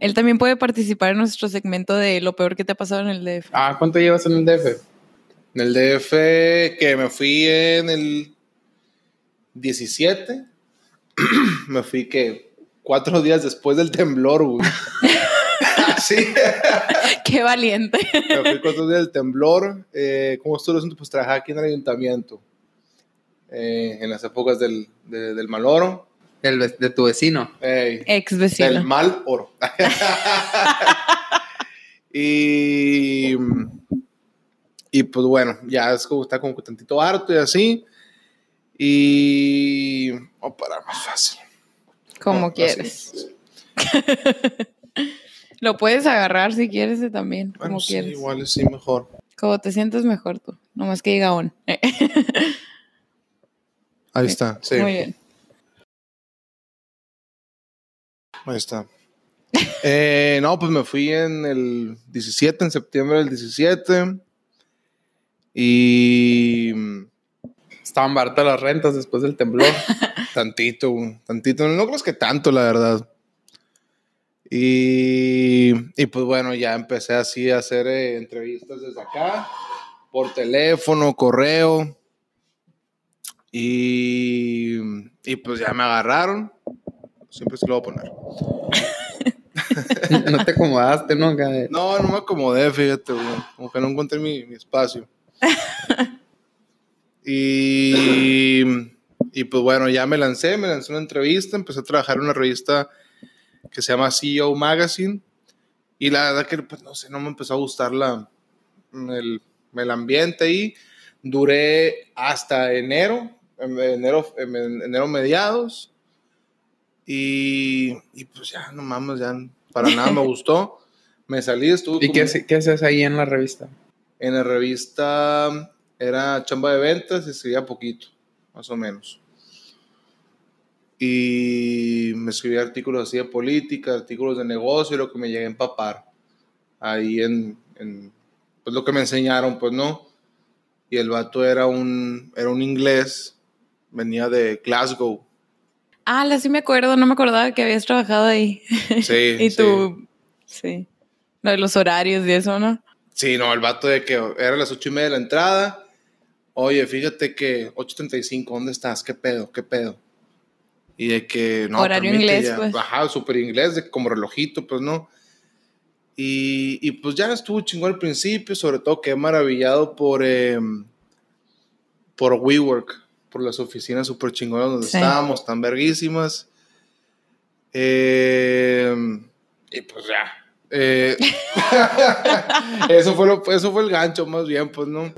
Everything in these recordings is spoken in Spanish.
Él también puede participar en nuestro segmento de lo peor que te ha pasado en el DF. Ah, ¿cuánto llevas en el DF? En el DF que me fui en el 17. me fui que cuatro días después del temblor, güey. sí. Qué valiente. me fui cuatro días del temblor. Eh, ¿Cómo estuvo el asunto? Pues trabajaba aquí en el ayuntamiento. eh, en las épocas del, de- del mal oro. El de tu vecino. Ex vecino. del mal oro. y, y pues bueno, ya es como está como que tantito harto y así. Y. Vamos a parar más fácil. Como No, quieres. Lo puedes agarrar si quieres también, Bueno, como sí, quieres. igual sí, mejor. Como te sientes mejor tú. Nomás que diga on. Ahí está, sí. Muy bien. Ahí está. Eh, no, pues me fui en el 17, en septiembre del 17. Y. Estaban baratas las rentas después del temblor. Tantito, tantito. No creo que tanto, la verdad. Y, y pues bueno, ya empecé así a hacer eh, entrevistas desde acá, por teléfono, correo. Y, y pues ya me agarraron. Siempre se lo voy a poner. no te acomodaste, ¿no? Acá de- No, no me acomodé, fíjate, güey. Como que no encontré mi, mi espacio. y, y pues bueno, ya me lancé, me lancé una entrevista, empecé a trabajar en una revista que se llama CEO Magazine. Y la verdad que, pues no sé, no me empezó a gustar la, el, el ambiente ahí. Duré hasta enero, en- enero, en- en enero mediados. Y, y pues ya, no mames, ya para nada me gustó. Me salí, estuve ¿Y qué, como- hace- qué haces ahí en la revista? en la revista era chamba de ventas y escribía poquito, más o menos. Y me escribía artículos así de política, artículos de negocio, lo que me llegué a empapar. Ahí en, en, pues lo que me enseñaron, pues no. Y el vato era un, era un inglés, venía de Glasgow. Ah, la sí me acuerdo, no me acordaba que habías trabajado ahí. Sí, y sí. tú, sí. Lo de los horarios y eso, ¿no? Sí, no, el vato de que era las ocho y media de la entrada. Oye, fíjate que 8.35, ¿dónde estás? ¿Qué pedo? ¿Qué pedo? Y de que no. Horario inglés, ya. pues. Ajá, súper inglés, de como relojito, pues no. Y, y pues ya estuvo chingón al principio, sobre todo quedé maravillado por, em, por WeWork, por las oficinas súper chingonas donde Sí. estábamos, tan verguísimas. Em, y pues ya. Eh, eso, fue lo, eso fue el gancho, más bien, pues, ¿no?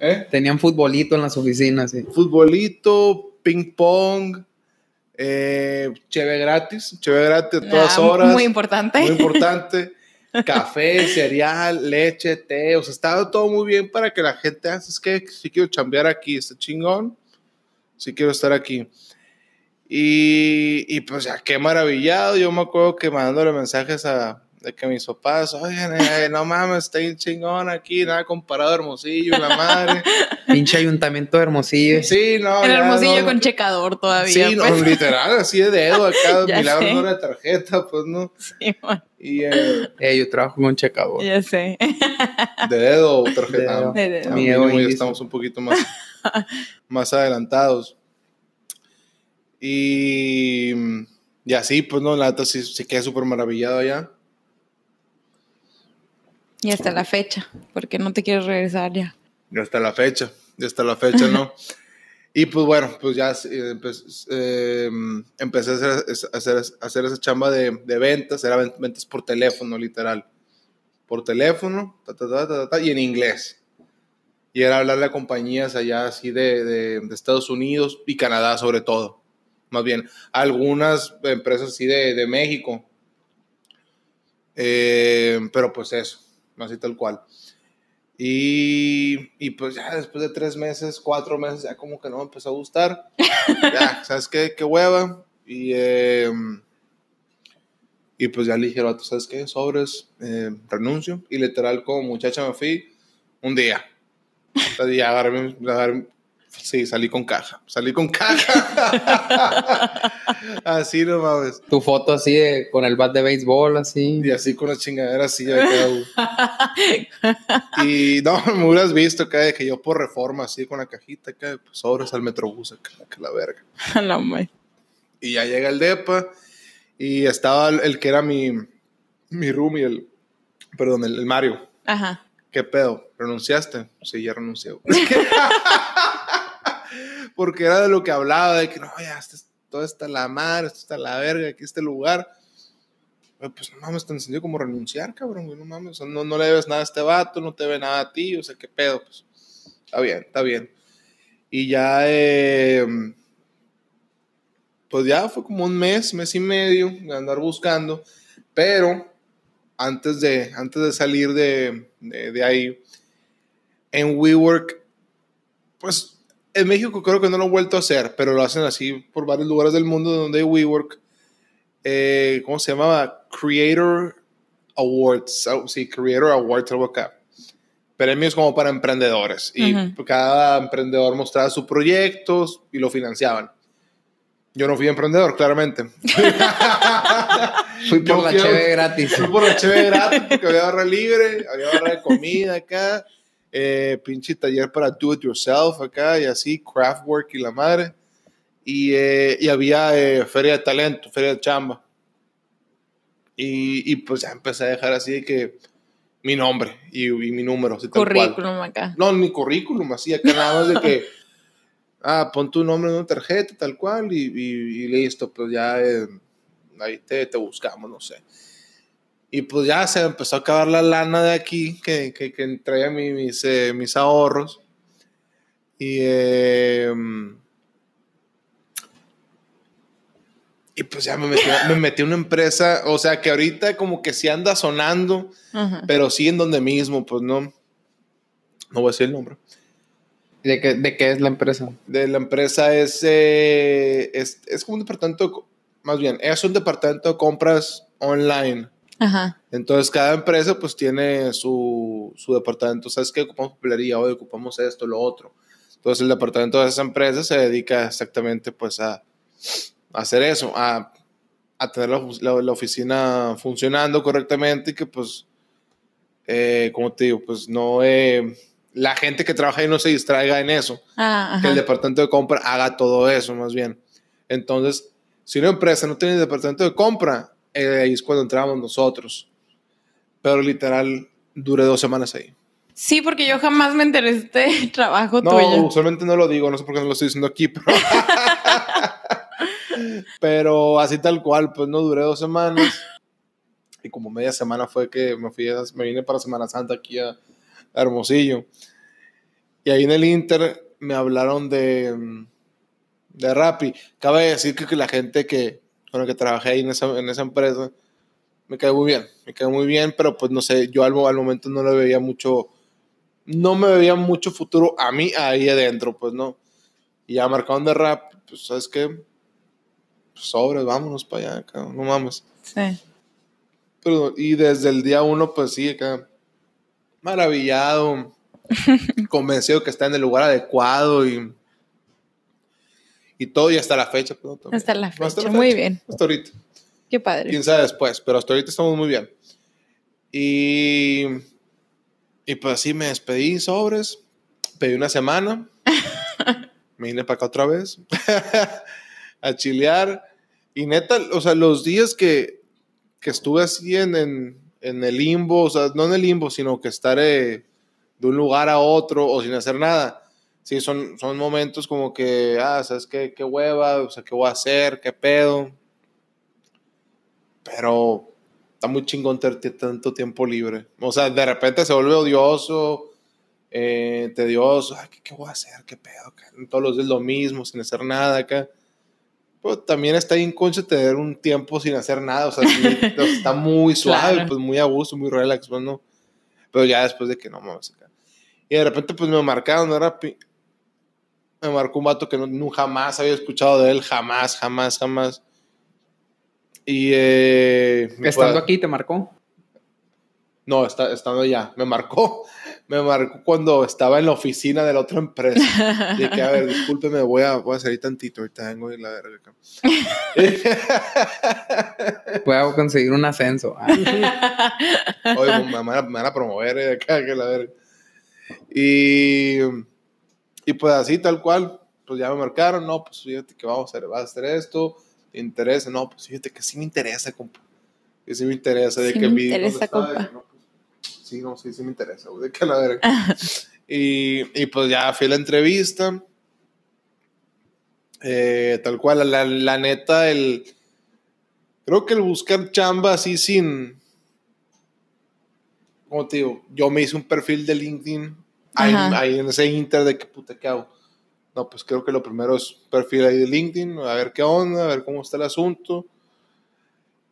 ¿Eh? Tenían futbolito en las oficinas, sí. Futbolito, ping pong, eh, cheve gratis, cheve gratis a todas Ah, horas. Muy importante. Muy importante. Café, cereal, leche, té, o sea, estaba todo muy bien para que la gente, ah, es que si quiero chambear aquí, está chingón, si quiero estar aquí. Y, y pues ya, qué maravillado, yo me acuerdo que mandándole mensajes a, de que mis papás, oigan, eh, no mames, está bien chingón aquí, nada comparado a Hermosillo, la madre. Pinche ayuntamiento de Hermosillo. Sí, no. El ya hermosillo no, con checador todavía. Sí, no, pues. literal, así de dedo acá, milagro no era tarjeta, pues no. Sí, bueno, Y eh, Eh, yo trabajo con checador. ya sé. de dedo o tarjeta. De dedo. ya estamos un poquito más, más adelantados. Y, y así, pues no, la neta sí, sí quedé súper maravillado allá. Y hasta la fecha, porque no te quieres regresar ya. Y hasta la fecha, y hasta la fecha, ¿no? Y pues bueno, pues ya eh, empe- eh, empecé a hacer, a hacer, a hacer esa chamba de, de ventas, era ven- ventas por teléfono, literal. Por teléfono, ta, ta, ta, y en inglés. Y era hablarle a compañías allá así de, de- de Estados Unidos y Canadá sobre todo. Más bien, algunas empresas así de, de México. Eh, pero pues eso, así tal cual. Y, y pues ya después de tres meses, cuatro meses, ya como que no me empezó a gustar. ya, ¿sabes qué? Qué hueva. Y, eh, y pues ya le dije, ¿sabes qué? Sobres, eh, renuncio. Y literal, como muchacha me fui un día. O ya agarré, agarré- Sí, salí con caja. Salí con caja. así no mames. Tu foto así de, con el bat de béisbol, así. Y así con la chingadera así uno. Y no, me hubieras visto acá de que yo por reforma, así con la cajita acá, pues sobres al metrobús acá, que la verga. A la madre. Y ya llega el DEPA y estaba el, el que era mi, mi roomie, el, perdón, el, el Mario. Ajá. ¿Qué pedo? ¿Renunciaste? Sí, ya renuncié. Porque era de lo que hablaba, de que no, ya, esto es- todo está la madre, esto está la verga, aquí este lugar. Pues no mames, te encendió como renunciar, cabrón, güey, no mames. No, no le debes nada a este vato, no te debe nada a ti, o sea, qué pedo, pues. Está bien, está bien. Y ya, eh, pues ya fue como un mes, mes y medio de andar buscando, pero antes de, antes de salir de, de, de ahí, en WeWork, pues en México creo que no lo han vuelto a hacer, pero lo hacen así por varios lugares del mundo donde hay WeWork. Eh, ¿Cómo se llamaba? Creator Awards. Ah, Sí, Creator Awards, algo acá. Premios como para emprendedores. Y Ujú. cada emprendedor mostraba sus proyectos y lo financiaban. Yo no fui emprendedor, claramente. Fui por Yo la cheve gratis. Fui por la cheve gratis porque había barra libre, había barra de comida acá, eh, pinche taller para do it yourself acá y así, craft work y la madre. Y, eh, y había eh, feria de talento, feria de chamba. Y, y pues ya empecé a dejar así de que mi nombre y, y mi número, así tal cual. Currículum acá. No, ni currículum, así acá nada más de que, ah, pon tu nombre en una tarjeta, tal cual, y listo, pues ya eh, ahí te, te buscamos, no sé. Y pues ya se empezó a acabar la lana de aquí, que, que, que traía mi- mis, eh, mis ahorros. Y, eh, y pues ya me metí, me metí a una empresa, o sea que ahorita como que sí anda sonando, pero sí en donde mismo, pues no. No voy a decir el nombre. ¿De qué, ¿De qué es la empresa? De la empresa es, eh, es, es como un departamento, más bien, es un departamento de compras online. Ajá. Entonces cada empresa pues tiene su, su departamento. ¿Sabes qué? Ocupamos papelería, hoy ocupamos esto, lo otro. Entonces el departamento de esa empresa se dedica exactamente pues a, a hacer eso, a, a tener la, la- la oficina funcionando correctamente y que pues, eh, como te digo, pues no... eh, la gente que trabaja ahí no se distraiga en eso Ah, que el departamento de compra haga todo eso, más bien. Entonces, si una empresa no tiene departamento de compra, eh, ahí es cuando entramos nosotros. Pero literal, duré dos semanas ahí. Sí, porque yo jamás me enteré de este trabajo No, tuyo. usualmente no lo digo, no sé por qué no lo estoy diciendo aquí, pero... pero así tal cual, pues no duré dos semanas. Y como media semana fue que me fui, a- me vine para Semana Santa aquí a a Hermosillo. Y ahí en el Inter me hablaron de, de Rappi. Cabe decir que, que la gente que, con la que trabajé ahí en esa, en esa empresa me cae muy bien, me cae muy bien, pero pues no sé, yo al, al momento no le veía mucho, no me veía mucho futuro a mí ahí adentro, pues no. Y ya marcaron de rap, pues sabes qué, pues, sobres, vámonos para allá, cabrón, no mames. Sí. Pero, y desde el día uno, pues sí, acá, maravillado, convencido que está en el lugar adecuado y, y todo, y hasta la fecha. pues, ¿no? Hasta la No, fecha. Muy bien. Hasta ahorita. Qué padre. Quién sabe después, pero hasta ahorita estamos muy bien. Y, y pues así me despedí, sobres, pedí una semana, me vine para acá otra vez a chilear. Y neta, o sea, los días que, que estuve así en, en, en el limbo, o sea, no en el limbo, sino que estar eh, de un lugar a otro o sin hacer nada. Sí, son, son momentos como que, ah, ¿sabes qué? ¿Qué hueva? O sea, ¿qué voy a hacer? ¿Qué pedo? Pero está muy chingón tener tanto tiempo libre. O sea, de repente se vuelve odioso, eh, tedioso. Ay, ¿qué, qué voy a hacer? ¿Qué pedo? acá? Todos los días lo mismo, sin hacer nada acá. Pero también está bien concha tener un tiempo sin hacer nada. O sea, sí, sea, está muy suave, Claro. pues muy a gusto, muy relax, pues no. Pero ya después de que no mames acá. Y de repente, pues me marcaron, ¿no? Rappi. Me marcó un vato que no, no- jamás había escuchado de él, jamás, jamás, jamás. Y. Eh, Estando aquí te marcó. No, está, estando allá. Me marcó. me marcó cuando estaba en la oficina de la otra empresa. Y que, a ver, discúlpeme, voy a, voy a salir tantito, ahorita vengo y la verga. Puedo conseguir un ascenso. Oye, pues, me van a, me van a promover eh, acá, que la verga. Y, y pues así, tal cual, pues ya me marcaron, no, pues fíjate que vamos a hacer, vas a hacer esto, ¿te interesa? No, pues fíjate que sí me interesa, compa. Que sí me interesa, de Sí que me vi interesa, compa. no, pues, sí, no, sí, sí me interesa, güey, de que la verga. y, y pues ya fui a la entrevista. Eh, tal cual, la, la neta, el. Creo que el buscar chamba así sin. ¿Cómo te digo? Yo me hice un perfil de LinkedIn. Ahí, en ese inter de que puta, ¿qué hago? No, pues creo que lo primero es perfil ahí de LinkedIn, a ver qué onda, a ver cómo está el asunto.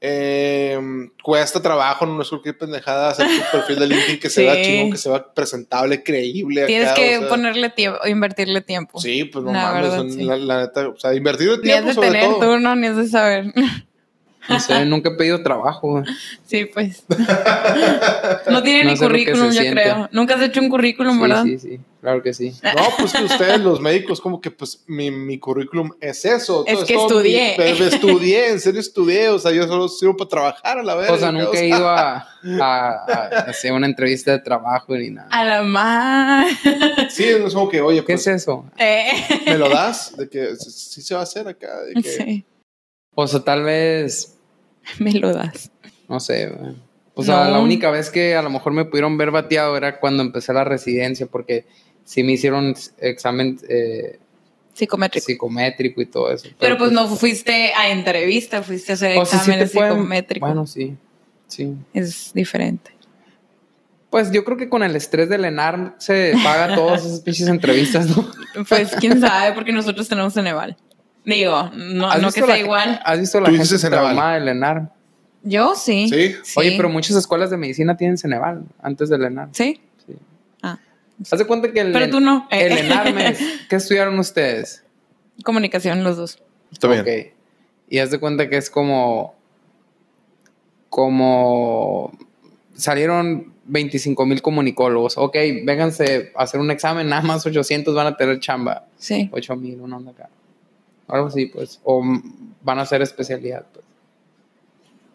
Eh, cuesta trabajo, no es cualquier pendejada hacer tu perfil de LinkedIn que se vea Sí. chingón, que se vea presentable, creíble. Tienes acá, que o sea. ponerle tiempo, invertirle tiempo. Sí, pues no La mames, verdad, sí. la, la neta, o sea, invertir el Ni tiempo de sobre tener todo. turno, ni has de saber. no sé, nunca he pedido trabajo. güey. Sí, pues. No tiene No ni currículum, yo siente. creo. Nunca has hecho un currículum, ¿verdad? Sí, sí, sí, claro que sí. No, pues que ustedes, los médicos, como que pues mi, mi currículum es eso. Es todo- que todo estudié. mi- me- estudié, en serio estudié, o sea, yo solo sirvo para trabajar a la vez. O sea, nunca he ido a, a- a hacer una entrevista de trabajo ni nada. A la más. Sí, es como que, oye, ¿Qué pues, es eso? Eh. ¿me lo das? De que sí sí se va a hacer acá. De que, Sí, O sea, tal vez, me lo das. no sé. güey. O sea, No. la única vez que a lo mejor me pudieron ver bateado era cuando empecé la residencia, porque sí me hicieron examen eh, Psicométrico. psicométrico y todo eso. Pero pues no fuiste a entrevista, fuiste a hacer O sí te exámenes pueden- psicométricos. Bueno, sí. Sí. Es diferente. Pues yo creo que con el estrés del ENAR se paga todas esas pinches entrevistas, ¿no? Pues quién sabe, porque nosotros tenemos Ceneval. Digo, no, ¿Has no que sea la- igual. ¿Has visto la gente traumada del ENAR? Yo sí. Sí. Oye, pero muchas escuelas de medicina tienen Ceneval antes del ENAR. ¿Sí? Sí. Ah. Haz de cuenta que el, Pero tú no. el ENAR, ¿qué estudiaron ustedes? Comunicación, los dos. Está bien. Ok. Y haz de cuenta que es como. Como. Salieron 25 mil comunicólogos. Ok, vénganse a hacer un examen, nada más 800 van a tener chamba. Sí. 8 mil, una onda acá. Algo así, pues. O van a hacer especialidad, pues.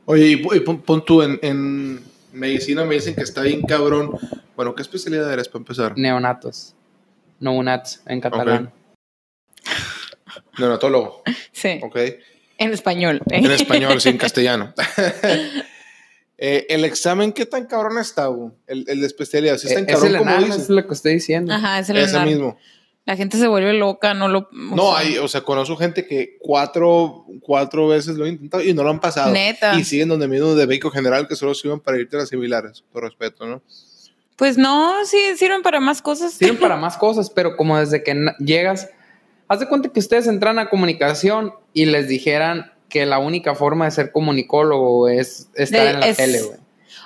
Oye, y, y pon, pon tú en, en medicina, me dicen que está bien cabrón. Bueno, ¿qué especialidad eres para empezar? Neonatos. Neonats en catalán. Neonatólogo, Sí. ok. En español. ¿eh? En español, sí, en castellano. Eh, el examen, ¿qué tan cabrón está? El, el de especialidad, ¿sí es tan Eh, es cabrón el como ENAR, dices? es lo que estoy diciendo. Ajá, es el Ese mismo. La gente se vuelve loca, no lo. No, sea, hay, o sea, conozco gente que cuatro, cuatro veces lo han intentado y no lo han pasado. Neta. Y siguen donde mismo de médico general que solo sirven para irte a las similares, por respeto, ¿no? Pues no, sí, sirven para más cosas. Sirven para más cosas, pero como desde que llegas, haz de cuenta que ustedes entran a comunicación y les dijeran que la única forma de ser comunicólogo es estar De- en la es- tele, güey.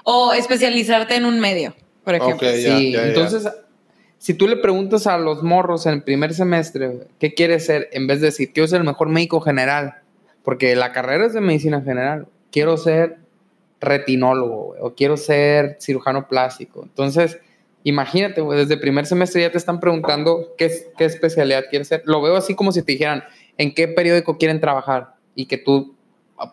O especializarte en un medio, por ejemplo. Ok, ya, Sí, ya, ya. entonces, si tú le preguntas a los morros en el primer semestre, ¿qué quieres ser? En vez de decir, quiero ser el mejor médico general, porque la carrera es de medicina general, quiero ser retinólogo, o quiero ser cirujano plástico. Entonces, imagínate, desde el primer semestre ya te están preguntando qué, qué especialidad quieres ser. Lo veo así como si te dijeran, ¿en qué periódico quieren trabajar? Y que tú,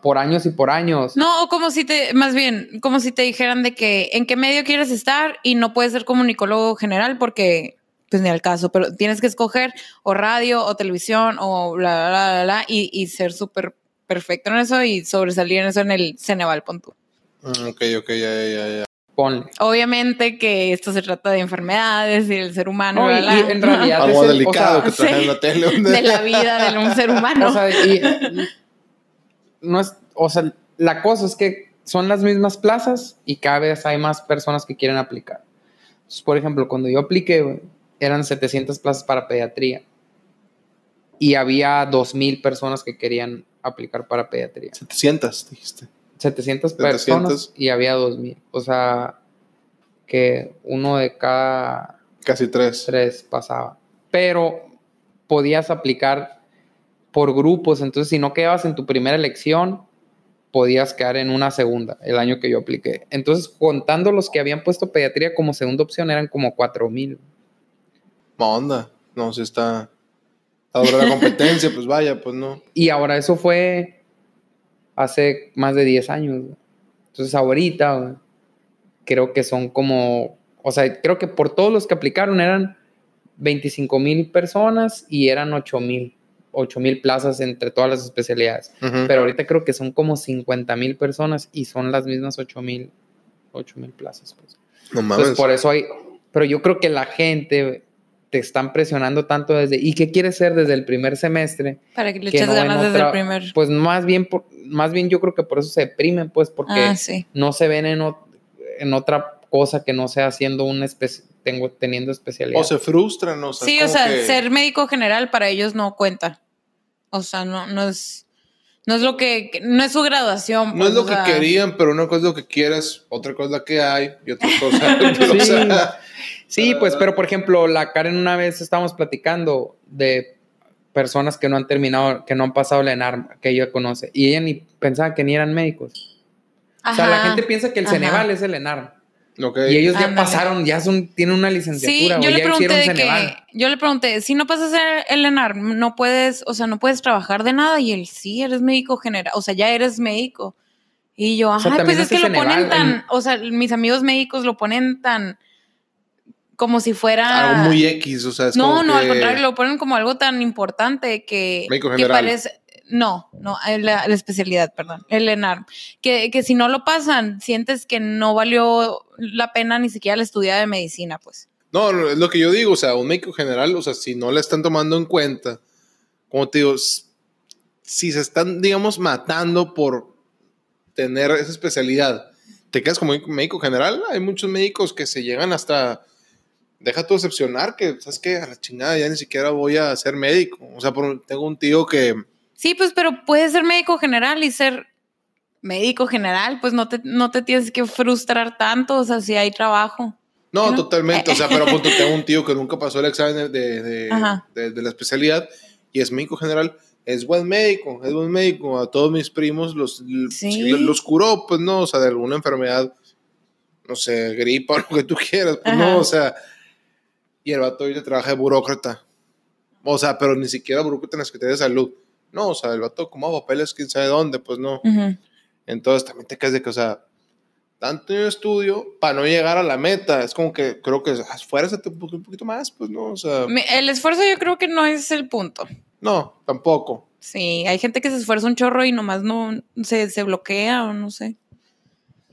por años y por años, No, o como si te, más bien, como si te dijeran de que en qué medio quieres estar y no puedes ser comunicólogo general porque, pues ni al caso, pero tienes que escoger o radio o televisión o bla, bla, bla, bla, bla, y, y ser súper perfecto en eso y sobresalir en eso en el Ceneval, pon tú. Mm, ok, ok, ya, ya, ya, ya. ponle. Obviamente que esto se trata de enfermedades y del ser humano, No, y- y en realidad- Algo es el- delicado o sea, que trae sí. en la tele. de la vida de un ser humano. O sea, y, no es, o sea, la cosa es que son las mismas plazas y cada vez hay más personas que quieren aplicar. Entonces, por ejemplo, cuando yo apliqué, eran 700 plazas para pediatría y había 2000 personas que querían aplicar para pediatría. 700, dijiste. 700 700. personas y había 2000. O sea, que uno de cada Casi tres. tres pasaba. Pero podías aplicar por grupos, entonces si no quedabas en tu primera elección, podías quedar en una segunda el año que yo apliqué. Entonces, contando los que habían puesto pediatría como segunda opción, eran como cuatro mil. onda. No, si está. Ahora la competencia, pues vaya, pues no. Y ahora eso fue hace más de 10 años. Entonces, ahorita creo que son como. O sea, creo que por todos los que aplicaron eran 25 mil personas y eran 8 mil. 8 mil plazas entre todas las especialidades. Pero ahorita creo que son como 50 mil personas y son las mismas 8 mil 8 mil plazas. Pues. No mames. Entonces, por eso hay. Pero yo creo que la gente te están presionando tanto desde. ¿Y qué quieres ser desde el primer semestre? Para que le eches ganas desde el primer. Pues más bien, más bien yo creo que por eso se deprimen, pues, porque ah, no se ven en, en otra cosa que no sea haciendo un especie tengo, teniendo especialidad. O se frustran, o sea, Sí, o sea, ser médico general para ellos no cuenta. O sea, no, no es. No es lo que, no es su graduación. no es pues, lo que querían, pero una cosa es lo que quieras, otra cosa que hay y otra cosa. sí, sí pues, pero por ejemplo, la Karen una vez estábamos platicando de personas que no han terminado, que no han pasado la ENARM, que ella conoce, y ella ni pensaba que ni eran médicos. O sea, la gente piensa que el Ceneval es el ENARM. Y ellos ya pasaron, ya son, tienen una licenciatura. Sí, yo le pregunté de que, yo le pregunté, si no pasas el ENAR, no puedes, o sea, no puedes trabajar de nada. Y él, sí, eres médico general, o sea, ya eres médico. Y yo, ajá, pues es que lo ponen tan, o sea, mis amigos médicos lo ponen tan como si fuera algo muy X, o sea, es no, no, al contrario, lo ponen como algo tan importante que, médico general. que parece, no, no, la, especialidad, perdón, el ENARM. Que, que si no lo pasan, sientes que no valió la pena ni siquiera la estudiar de medicina, pues. No, es lo que yo digo, o sea, un médico general, o sea, si no le están tomando en cuenta, como te digo, si se están, digamos, matando por tener esa especialidad, te quedas como médico general, hay muchos médicos que se llegan hasta, deja tu excepcionar, que, ¿sabes qué? A la chingada ya ni siquiera voy a ser médico. O sea, tengo un tío que Sí, pues, pero puedes ser médico general y ser médico general, pues no te, no te tienes que frustrar tanto, o sea, si hay trabajo. No, totalmente, o sea, pero punto, tengo un tío que nunca pasó el examen de, de, la especialidad y es médico general, es buen médico, es buen médico, a todos mis primos los, los curó, pues no, o sea, de alguna enfermedad, no sé, gripa o lo que tú quieras, pues no, o sea, y el vato hoy trabaja de burócrata, o sea, pero ni siquiera burócrata en la Secretaría de Salud no, o sea, el vato como papeles, quién sabe dónde, pues no. Entonces también te quedas de que, o sea, tanto estudio para no llegar a la meta. Es como que creo que esfuérzate un poquito más, pues no, o sea. El esfuerzo yo creo que no es el punto. No, tampoco. Sí, hay gente que se esfuerza un chorro y nomás no se, se bloquea o no sé.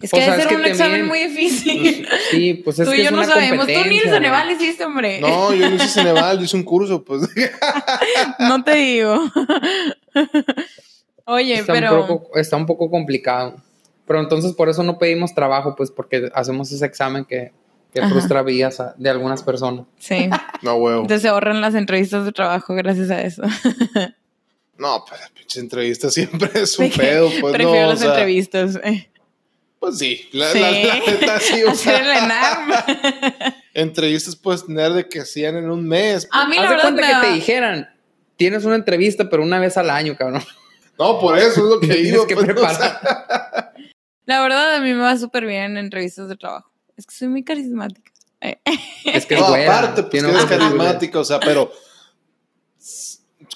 Es que debe ser un examen muy difícil. Pues, sí, pues es Tú y yo no sabemos. Tú ni el Ceneval hiciste, hombre. No, yo no hice Ceneval, yo hice un curso, pues. no te digo. Oye, pero. Un poco, está un poco complicado. Pero entonces por eso no pedimos trabajo, pues porque hacemos ese examen que, que frustra vidas de algunas personas. Sí. no, huevo. Entonces se ahorran las entrevistas de trabajo gracias a eso. no, pues las pinches entrevistas siempre es un pedo, pues Prefiero no. las entrevistas. Eh. Pues sí, la, sí. la, neta sí, o sea, entrevistas puedes tener de que hacían en un mes. A mí la verdad cuenta que te dijeran, tienes una entrevista, pero una vez al año, cabrón. No, por eso es lo que digo. que pues, La verdad, a mí me va súper bien en entrevistas de trabajo. Es que soy muy carismática. Es que no, aparte, pues que eres carismática, o sea, pero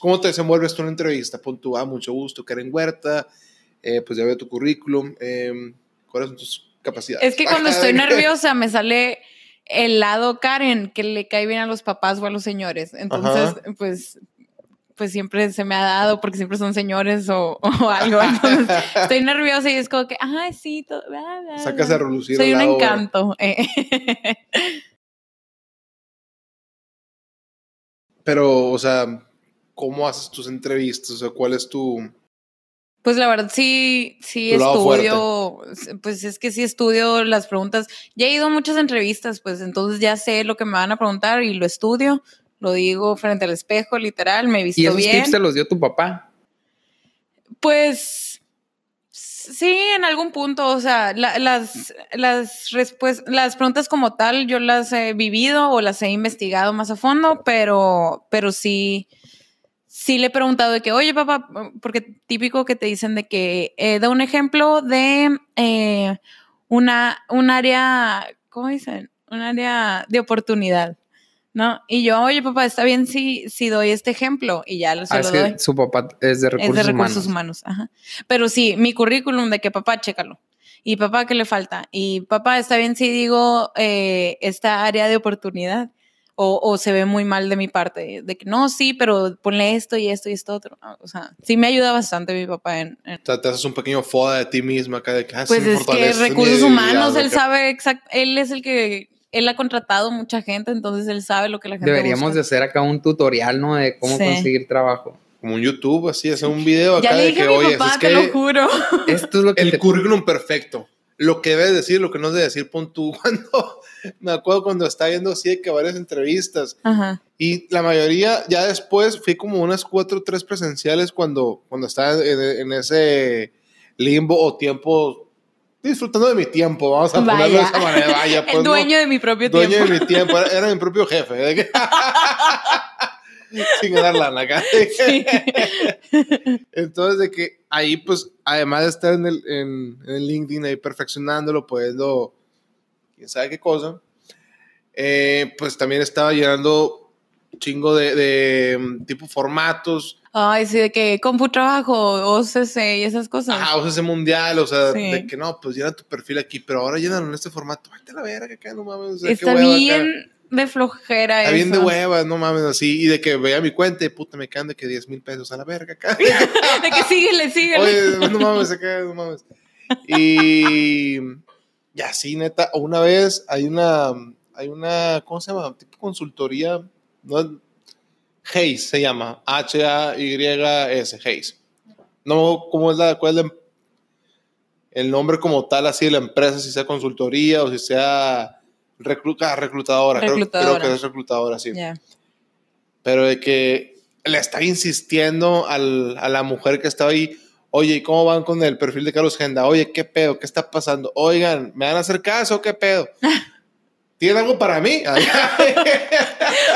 ¿cómo te desenvuelves tú en una entrevista? Pon tu, ah, mucho gusto, Karen Huerta, eh, pues ya veo tu currículum, eh, ¿Cuáles son tus capacidades? Es que cuando estoy nerviosa me sale el lado Karen que le cae bien a los papás o a los señores. Entonces, pues pues siempre se me ha dado porque siempre son señores o, algo. Entonces, estoy nerviosa y es como que, ay, sí, todo, Sacas a relucir. Soy un encanto. Eh. Pero, o sea, ¿cómo haces tus entrevistas? O sea, ¿cuál es tu, pues la verdad sí, sí estudio, pues es que sí estudio las preguntas. Ya he ido a muchas entrevistas, pues entonces ya sé lo que me van a preguntar y lo estudio, lo digo frente al espejo, literal, me he visto bien. ¿Y esos tips te los dio tu papá? Pues sí, en algún punto, o sea, las, las, las preguntas como tal yo las he vivido o las he investigado más a fondo, pero, pero sí sí le he preguntado de que, oye, papá, porque típico que te dicen de que eh, da un ejemplo de eh, una, un área, ¿cómo dicen? Un área de oportunidad. ¿No? Y yo, oye, papá, está bien si, si doy este ejemplo y ya se Ah, lo es que doy. su papá es de recursos, es de recursos humanos. humanos. Ajá. Pero sí, mi currículum de que papá, chécalo. Y papá, ¿qué le falta? Y papá, está bien si digo eh, esta área de oportunidad. O, o se ve muy mal de mi parte. De que no, sí, pero ponle esto y esto y esto otro. O sea, sí me ayuda bastante mi papá en. en- O sea, te haces un pequeño foda de ti misma acá de que, ah, pues es que recursos humanos, él acá. sabe exact, él es el que él ha contratado mucha gente, entonces él sabe lo que la gente Deberíamos de busca. hacer acá un tutorial, ¿no? De cómo Sí. conseguir trabajo. Como un YouTube, así, hacer un video acá Ya le de dije que, a mi oye, papá, es te que lo juro. Esto es lo que el te- currículum perfecto. Lo que debes decir, lo que no debes decir, pon tú. Cuando, me acuerdo cuando estaba viendo así de que varias entrevistas Ajá. y la mayoría, ya después fui como unas cuatro o tres presenciales cuando, cuando estaba en, en ese limbo o tiempo, disfrutando de mi tiempo, vamos a ponerlo de Vaya. esa manera. Vaya, pues, el ¿no? dueño de mi propio dueño tiempo. de mi tiempo, era, era mi propio jefe. Sin ganar lana acá. Sí. Entonces, de que ahí, pues, además de estar en el, en, en LinkedIn ahí perfeccionándolo, poniendo quién sabe qué cosa, eh, pues también estaba llenando chingo de, de, mm, tipo formatos, Ay, sí, de que compu trabajo, OCC y esas cosas. ah, o sea, ese mundial, o sea, Sí. de que no, pues llena tu perfil aquí, pero ahora llénalo en este formato, vete a la verga acá, no mames, o sea, qué Está bien de flojera Está bien de eso. hueva, no mames, así, y de que vea mi cuenta y puta, me quedan de que 10 mil pesos a la verga acá. de que síguele, síguele. Oye, no mames, acá, no mames. Y, y así, neta, una vez hay una, hay una, ¿cómo se llama? Tipo consultoría, ¿no? Hayes se llama, H-A-Y-S, Hayes. No, ¿cómo es la, cuál es la- el nombre como tal, así de la empresa, si sea consultoría o si sea recluta, reclutadora. Creo- que es reclutadora, sí pero de que le está insistiendo al- a la mujer que estaba ahí, oye, ¿y cómo van con el perfil de Carlos Genda? Oye, ¿qué pedo? ¿Qué está pasando? Oigan, ¿me van a hacer caso? ¿Qué pedo? ¿Tienen algo para mí?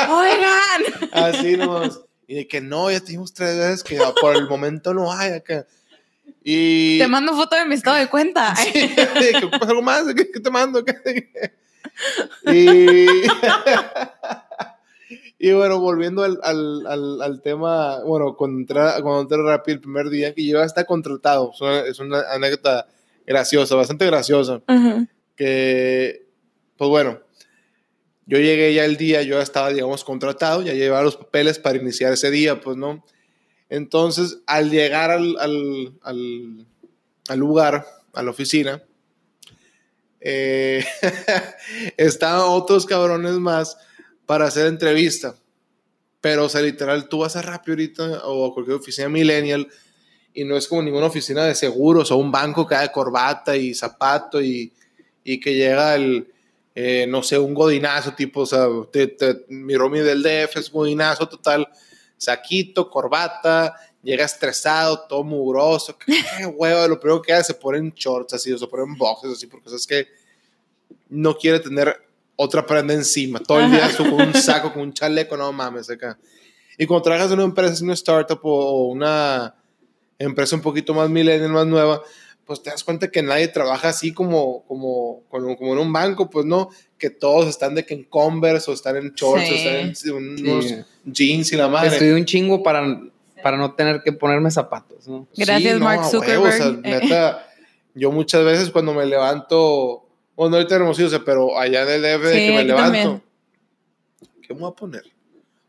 Oigan. Así nomás. Y de que no, ya tuvimos tres veces que por el momento no hay acá. Y... Te mando foto de mi estado de cuenta. Sí, ocupas algo más, ¿qué, qué te mando? Y, y bueno, volviendo al, al, al, al tema, bueno, cuando entré, cuando entré rápido el primer día, que yo ya está contratado, es una, es una anécdota graciosa, bastante graciosa, Ujú. que, pues bueno, yo llegué ya el día, yo ya estaba, digamos, contratado, ya llevaba los papeles para iniciar ese día, pues no. Entonces, al llegar al, al, al, al lugar, a la oficina, eh, estaban otros cabrones más para hacer entrevista. Pero, o sea, literal, tú vas a Rappi ahorita o a cualquier oficina millennial y no es como ninguna oficina de seguros o un banco que da corbata y zapato y, y que llega el, eh, no sé, un godinazo tipo, o sea, te, te, mi Romy del DF es godinazo total, saquito, corbata, llega estresado, todo mugroso, qué, huevo, lo primero que hace se ponen shorts así, o se ponen boxes así, porque es que no quiere tener otra prenda encima, todo el día con un saco, con un chaleco, no mames, acá. Y cuando trabajas en una empresa, en una startup o, una empresa un poquito más millennial, más nueva, pues te das cuenta que nadie trabaja así como, como, como, como en un banco, pues no, que todos están de que en Converse o están en shorts Sí. o están en Sí. unos jeans y la madre. Estudié un chingo para, para no tener que ponerme zapatos, ¿no? Gracias, Mark a huevo, o sea, Zuckerberg. neta, yo muchas veces cuando me levanto, bueno, ahorita hermosillo, o sea, pero allá en el DF de Sí, que me levanto, también. ¿qué me voy a poner?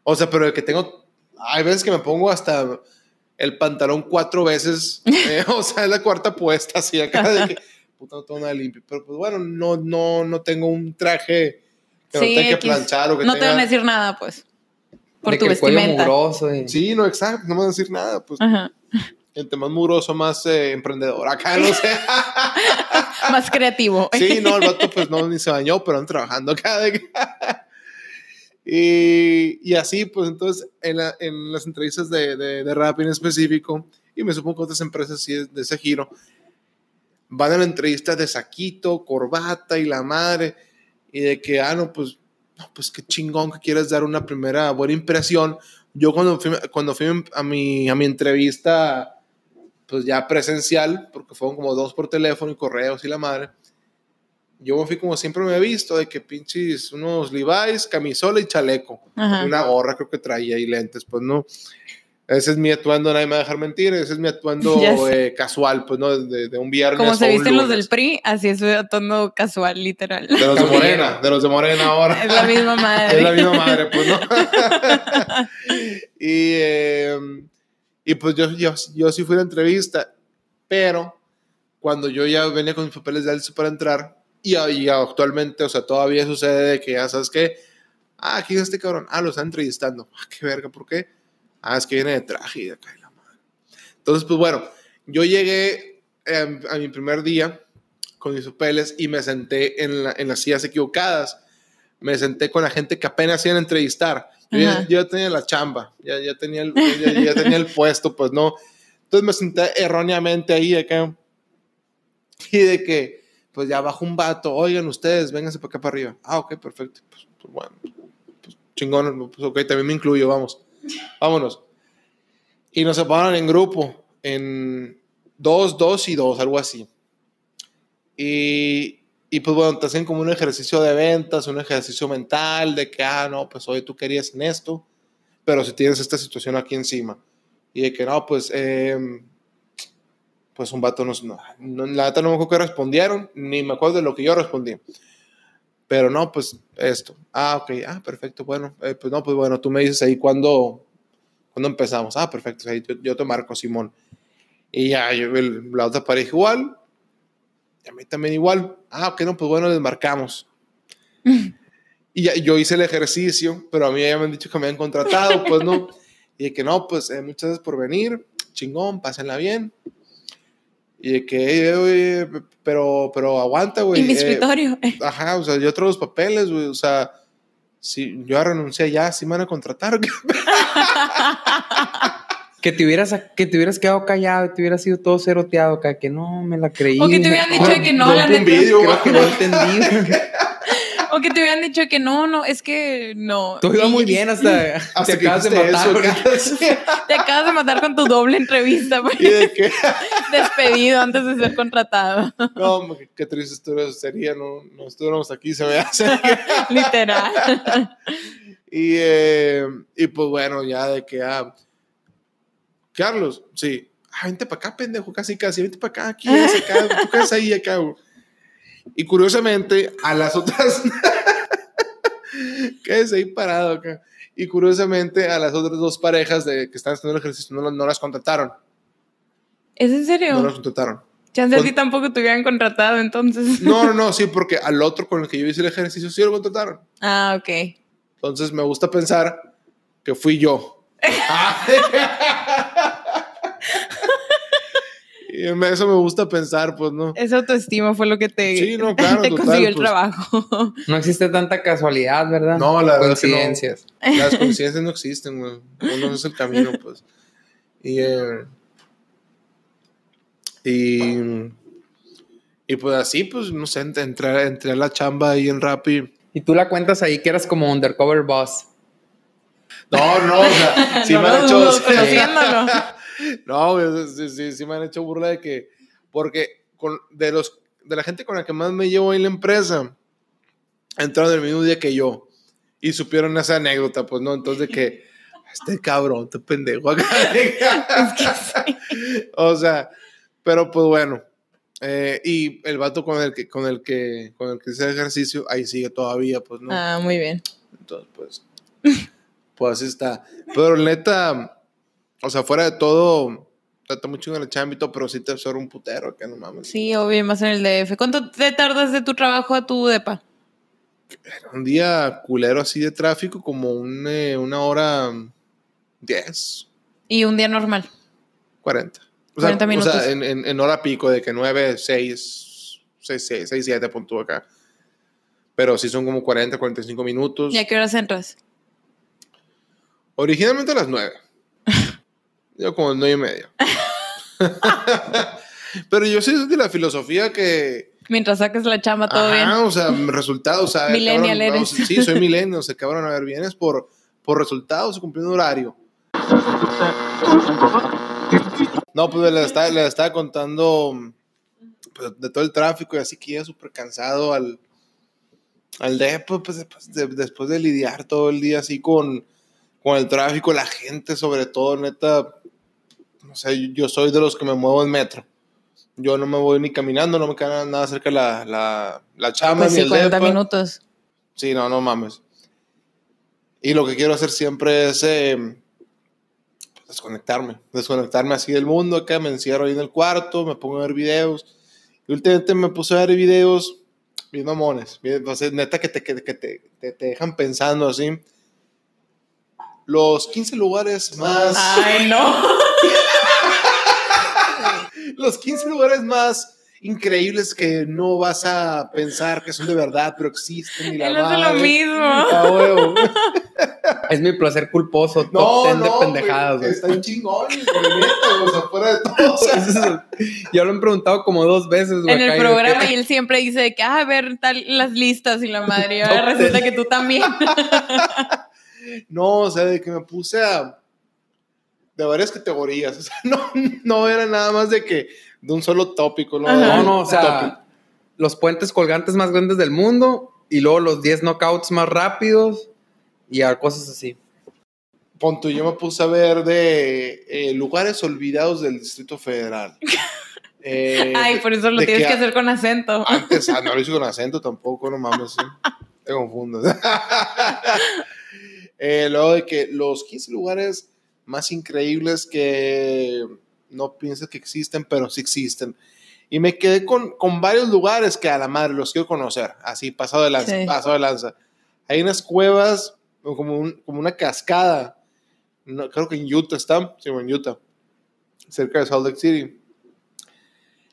O sea, pero de que tengo, hay veces que me pongo hasta el pantalón cuatro veces, eh, o sea, es la cuarta puesta, así acá de que, puta, no tengo nada limpio, pero pues bueno, no, no, no tengo un traje que Sí, no tenga que planchar o que No te tenga... van a decir nada, pues. Por de tu que el cuello vestimenta. mugroso y- Sí, no, exacto, no me van a decir nada, pues Ajá. entre más mugroso, más eh, emprendedor. Acá no sé. Más creativo. Sí, no, el vato pues no, ni se bañó, pero ando trabajando acá. de y, y así, pues entonces, en, la- en las entrevistas de, de, de Rappi en específico, y me supongo que otras empresas sí de ese giro, van a la entrevista de saquito, corbata y la madre, y de que, ah, no, pues, no, pues qué chingón que quieres dar una primera buena impresión, yo cuando fui, cuando fui a mi, a mi entrevista, pues ya presencial, porque fueron como dos por teléfono y correos y la madre, yo me fui como siempre me he visto, de que pinches unos Levi's, camisola y chaleco. Ajá. Una gorra creo que traía y lentes, pues no. Ese es mi atuendo, nadie me va a dejar mentir, ese es mi atuendo eh, casual, pues no, de, de un viernes. Como se visten los del PRI, así es su atono casual, literal. De los de Morena, de los de Morena ahora. Es la misma madre. Es la misma madre, pues, ¿no? y, eh, y pues yo, yo, yo sí fui a la entrevista, pero cuando yo ya venía con mis papeles de Alice para entrar, y, y actualmente, o sea, todavía sucede de que ya sabes que, ah, aquí es este cabrón, ah, lo está entrevistando, ah, qué verga, ¿por qué? Ah, es que viene de traje y de acá y la madre. Entonces, pues bueno, yo llegué eh, a mi primer día con mis papeles y me senté en, la- en las sillas equivocadas me senté con la gente que apenas iban a entrevistar. Yo ya, tenía la chamba, ya, ya, tenía el, ya, ya tenía el puesto, pues no. Entonces me senté erróneamente ahí acá. Y de que, pues ya bajó un vato, oigan ustedes, vénganse para acá para arriba. Ah, ok, perfecto. Pues, pues, bueno, pues chingón, pues ok, también me incluyo, vamos. Vámonos. Y nos separaron en grupo, en dos, dos y dos, algo así. Y, y pues bueno, te hacen como un ejercicio de ventas, un ejercicio mental de que, ah, no, pues hoy tú querías en esto, pero si tienes esta situación aquí encima. Y de que no, pues, eh, pues un vato nos, no, no, la neta no me acuerdo que respondieron, ni me acuerdo de lo que yo respondí. Pero no, pues esto. Ah, ok, ah, perfecto, bueno, eh, pues no, pues bueno, tú me dices ahí cuándo, cuándo empezamos. Ah, perfecto, ahí yo, yo te marco, Simón. Y ya, yo, el- la otra pareja igual, y a mí también igual. Ah, ok, no, pues bueno, les marcamos. y ya, yo hice el ejercicio, pero a mí ya me han dicho que me han contratado, pues no. Y de que no, pues eh, muchas gracias por venir, chingón, pásenla bien. Y de que, eh, oye, pero, pero aguanta, güey. Y mi eh, escritorio. Ajá, o sea, yo traigo los papeles, güey, o sea, si yo renuncié ya, si me van a contratar. Que te hubieras, que te hubieras quedado callado, te hubieras sido todo ceroteado acá, que no me la creí. O que te hubieran dicho que no, la un neta. vídeo, Creo que no entendí. O que te hubieran dicho que no, no, es que no. Todo iba muy bien hasta, Hasta te que acabas de matar. eso. ¿qué? Te acabas de matar con tu doble entrevista, güey. Y de que, Despedido antes de ser contratado. no, qué- qué triste historia sería, no, no estuviéramos aquí, se me hace. Literal. Y, eh, y pues bueno, ya de que, ah, Carlos, sí, ah, vente para acá, pendejo, casi, casi, vente para acá, aquí, acá, tú quedas ahí, acá. güey. Y curiosamente, a las otras, quédese ahí parado acá. Y curiosamente, a las otras dos parejas de, que están haciendo el ejercicio no, no las contrataron. ¿Es en serio? No las contrataron. Chance a ti tampoco te hubieran contratado entonces. No, no, no, sí, porque al otro con el que yo hice el ejercicio sí lo contrataron. Ah, ok. Entonces me gusta pensar que fui yo. y eso me gusta pensar, pues no. Esa autoestima fue lo que te, Sí, no, claro, te total, consiguió el pues. trabajo. No existe tanta casualidad, ¿verdad? No, la es que no. Coincidencias. Las coincidencias no existen, güey. Uno es el camino, pues. Y, eh, y, y pues así, pues, no sé, ent- entré, entré a la chamba ahí en Rappi. Y tú la cuentas ahí que eras como undercover boss. No, no, o sea, sí No me han hecho... dudo. No, güey, sí, sí, sí me han hecho burla de que, porque con, de, los, de la gente con la que más me llevo en la empresa, entraron el mismo día que yo y supieron esa anécdota, pues no, entonces de que, este cabrón, este pendejo acá. o sea, pero pues bueno, eh, y el vato con el que, con el que, con el que hice ejercicio, ahí sigue todavía, pues no. Ah, muy bien. Entonces, pues, pues así está. Pero neta, o sea, fuera de todo, trata mucho en el chambito, pero sí te absorbe un putero, que no mames. Sí, obvio, más en el DF. ¿Cuánto te tardas de tu trabajo a tu depa? Un día culero así de tráfico, como un, eh, una hora 10, Y un día normal. 40. O 40 sea, minutos. O sea, en, en- en hora pico, de que 9, 6, 6, 6, 6 7 punto acá. Pero sí son como 40, 45 minutos. ¿Y a qué horas entras? Originalmente a las 9. Yo como 9 y media. Pero yo soy de la filosofía que. Mientras saques la chamba, todo Ajá, bien. o sea, resultados. O sea, Millennial cabrón, eres. vamos, sí, soy millennial. O sea, cabrón, a ver, vienes por, por resultados, cumpliendo un horario. No, pues le estaba, le estaba contando pues, de todo el tráfico y así que ya súper cansado al, al pues después de, después de lidiar todo el día así con, con el tráfico, la gente sobre todo, neta, no sé, yo soy de los que me muevo en metro. Yo no me voy ni caminando, no me queda nada cerca la, la, la chamba Pues ni sí, el 40 depa. minutos. Sí, no, no mames. Y lo que quiero hacer siempre es eh, desconectarme, desconectarme así del mundo, acá me encierro ahí en el cuarto, me pongo a ver videos. Y últimamente me puse a ver videos bien mamones, bien, o sea, neta que, te, que te, te, te dejan pensando así. Los 15 lugares más... Ay, no. los 15 lugares más increíbles que no vas a pensar que son de verdad, pero existen. Y la Él hace lo mismo. Ah. Es mi placer culposo, top No, 10 no, de pendejadas, güey. Están chingones, o sea, fuera de todo. o sea, Ya lo han preguntado como dos veces, güey. En el programa que- y él siempre dice que, ah, a ver tal, las listas y la madre. Y ahora resulta que tú también. No, o sea, de que me puse a. de varias categorías. O sea, no, no era nada más de que. de un solo tópico, ¿no? Ajá. No, no, o sea, Tópico. los puentes colgantes más grandes del mundo y luego los 10 knockouts más rápidos y a cosas así. Pon tú, yo me puse a ver de eh, lugares olvidados del Distrito Federal. Eh, Ay, por eso lo tienes que hacer con acento. Antes, ah, no lo hice con acento tampoco, no mames, ¿sí? te confundas. Eh, luego de que los 15 lugares más increíbles que no piensas que existen, pero sí existen. Y me quedé con, con varios lugares que a la madre los quiero conocer, así pasado de lanza, Sí. pasado de lanza. Hay unas cuevas, como, un- como una cascada, no, creo que en Utah está, sí, en Utah, cerca de Salt Lake City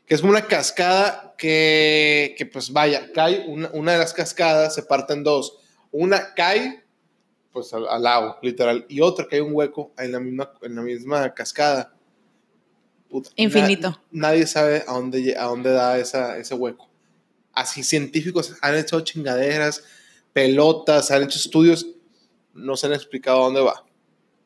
que es como una cascada que, que, pues vaya, cae, una, una de las cascadas se parte en dos. Una cae, pues al, al lago, literal, y otra cae un hueco en la misma, en la misma cascada. Puta, Infinito. na- nadie sabe a dónde, a dónde da esa, ese hueco. Así científicos han hecho chingaderas, pelotas, han hecho estudios, no se han explicado a dónde va.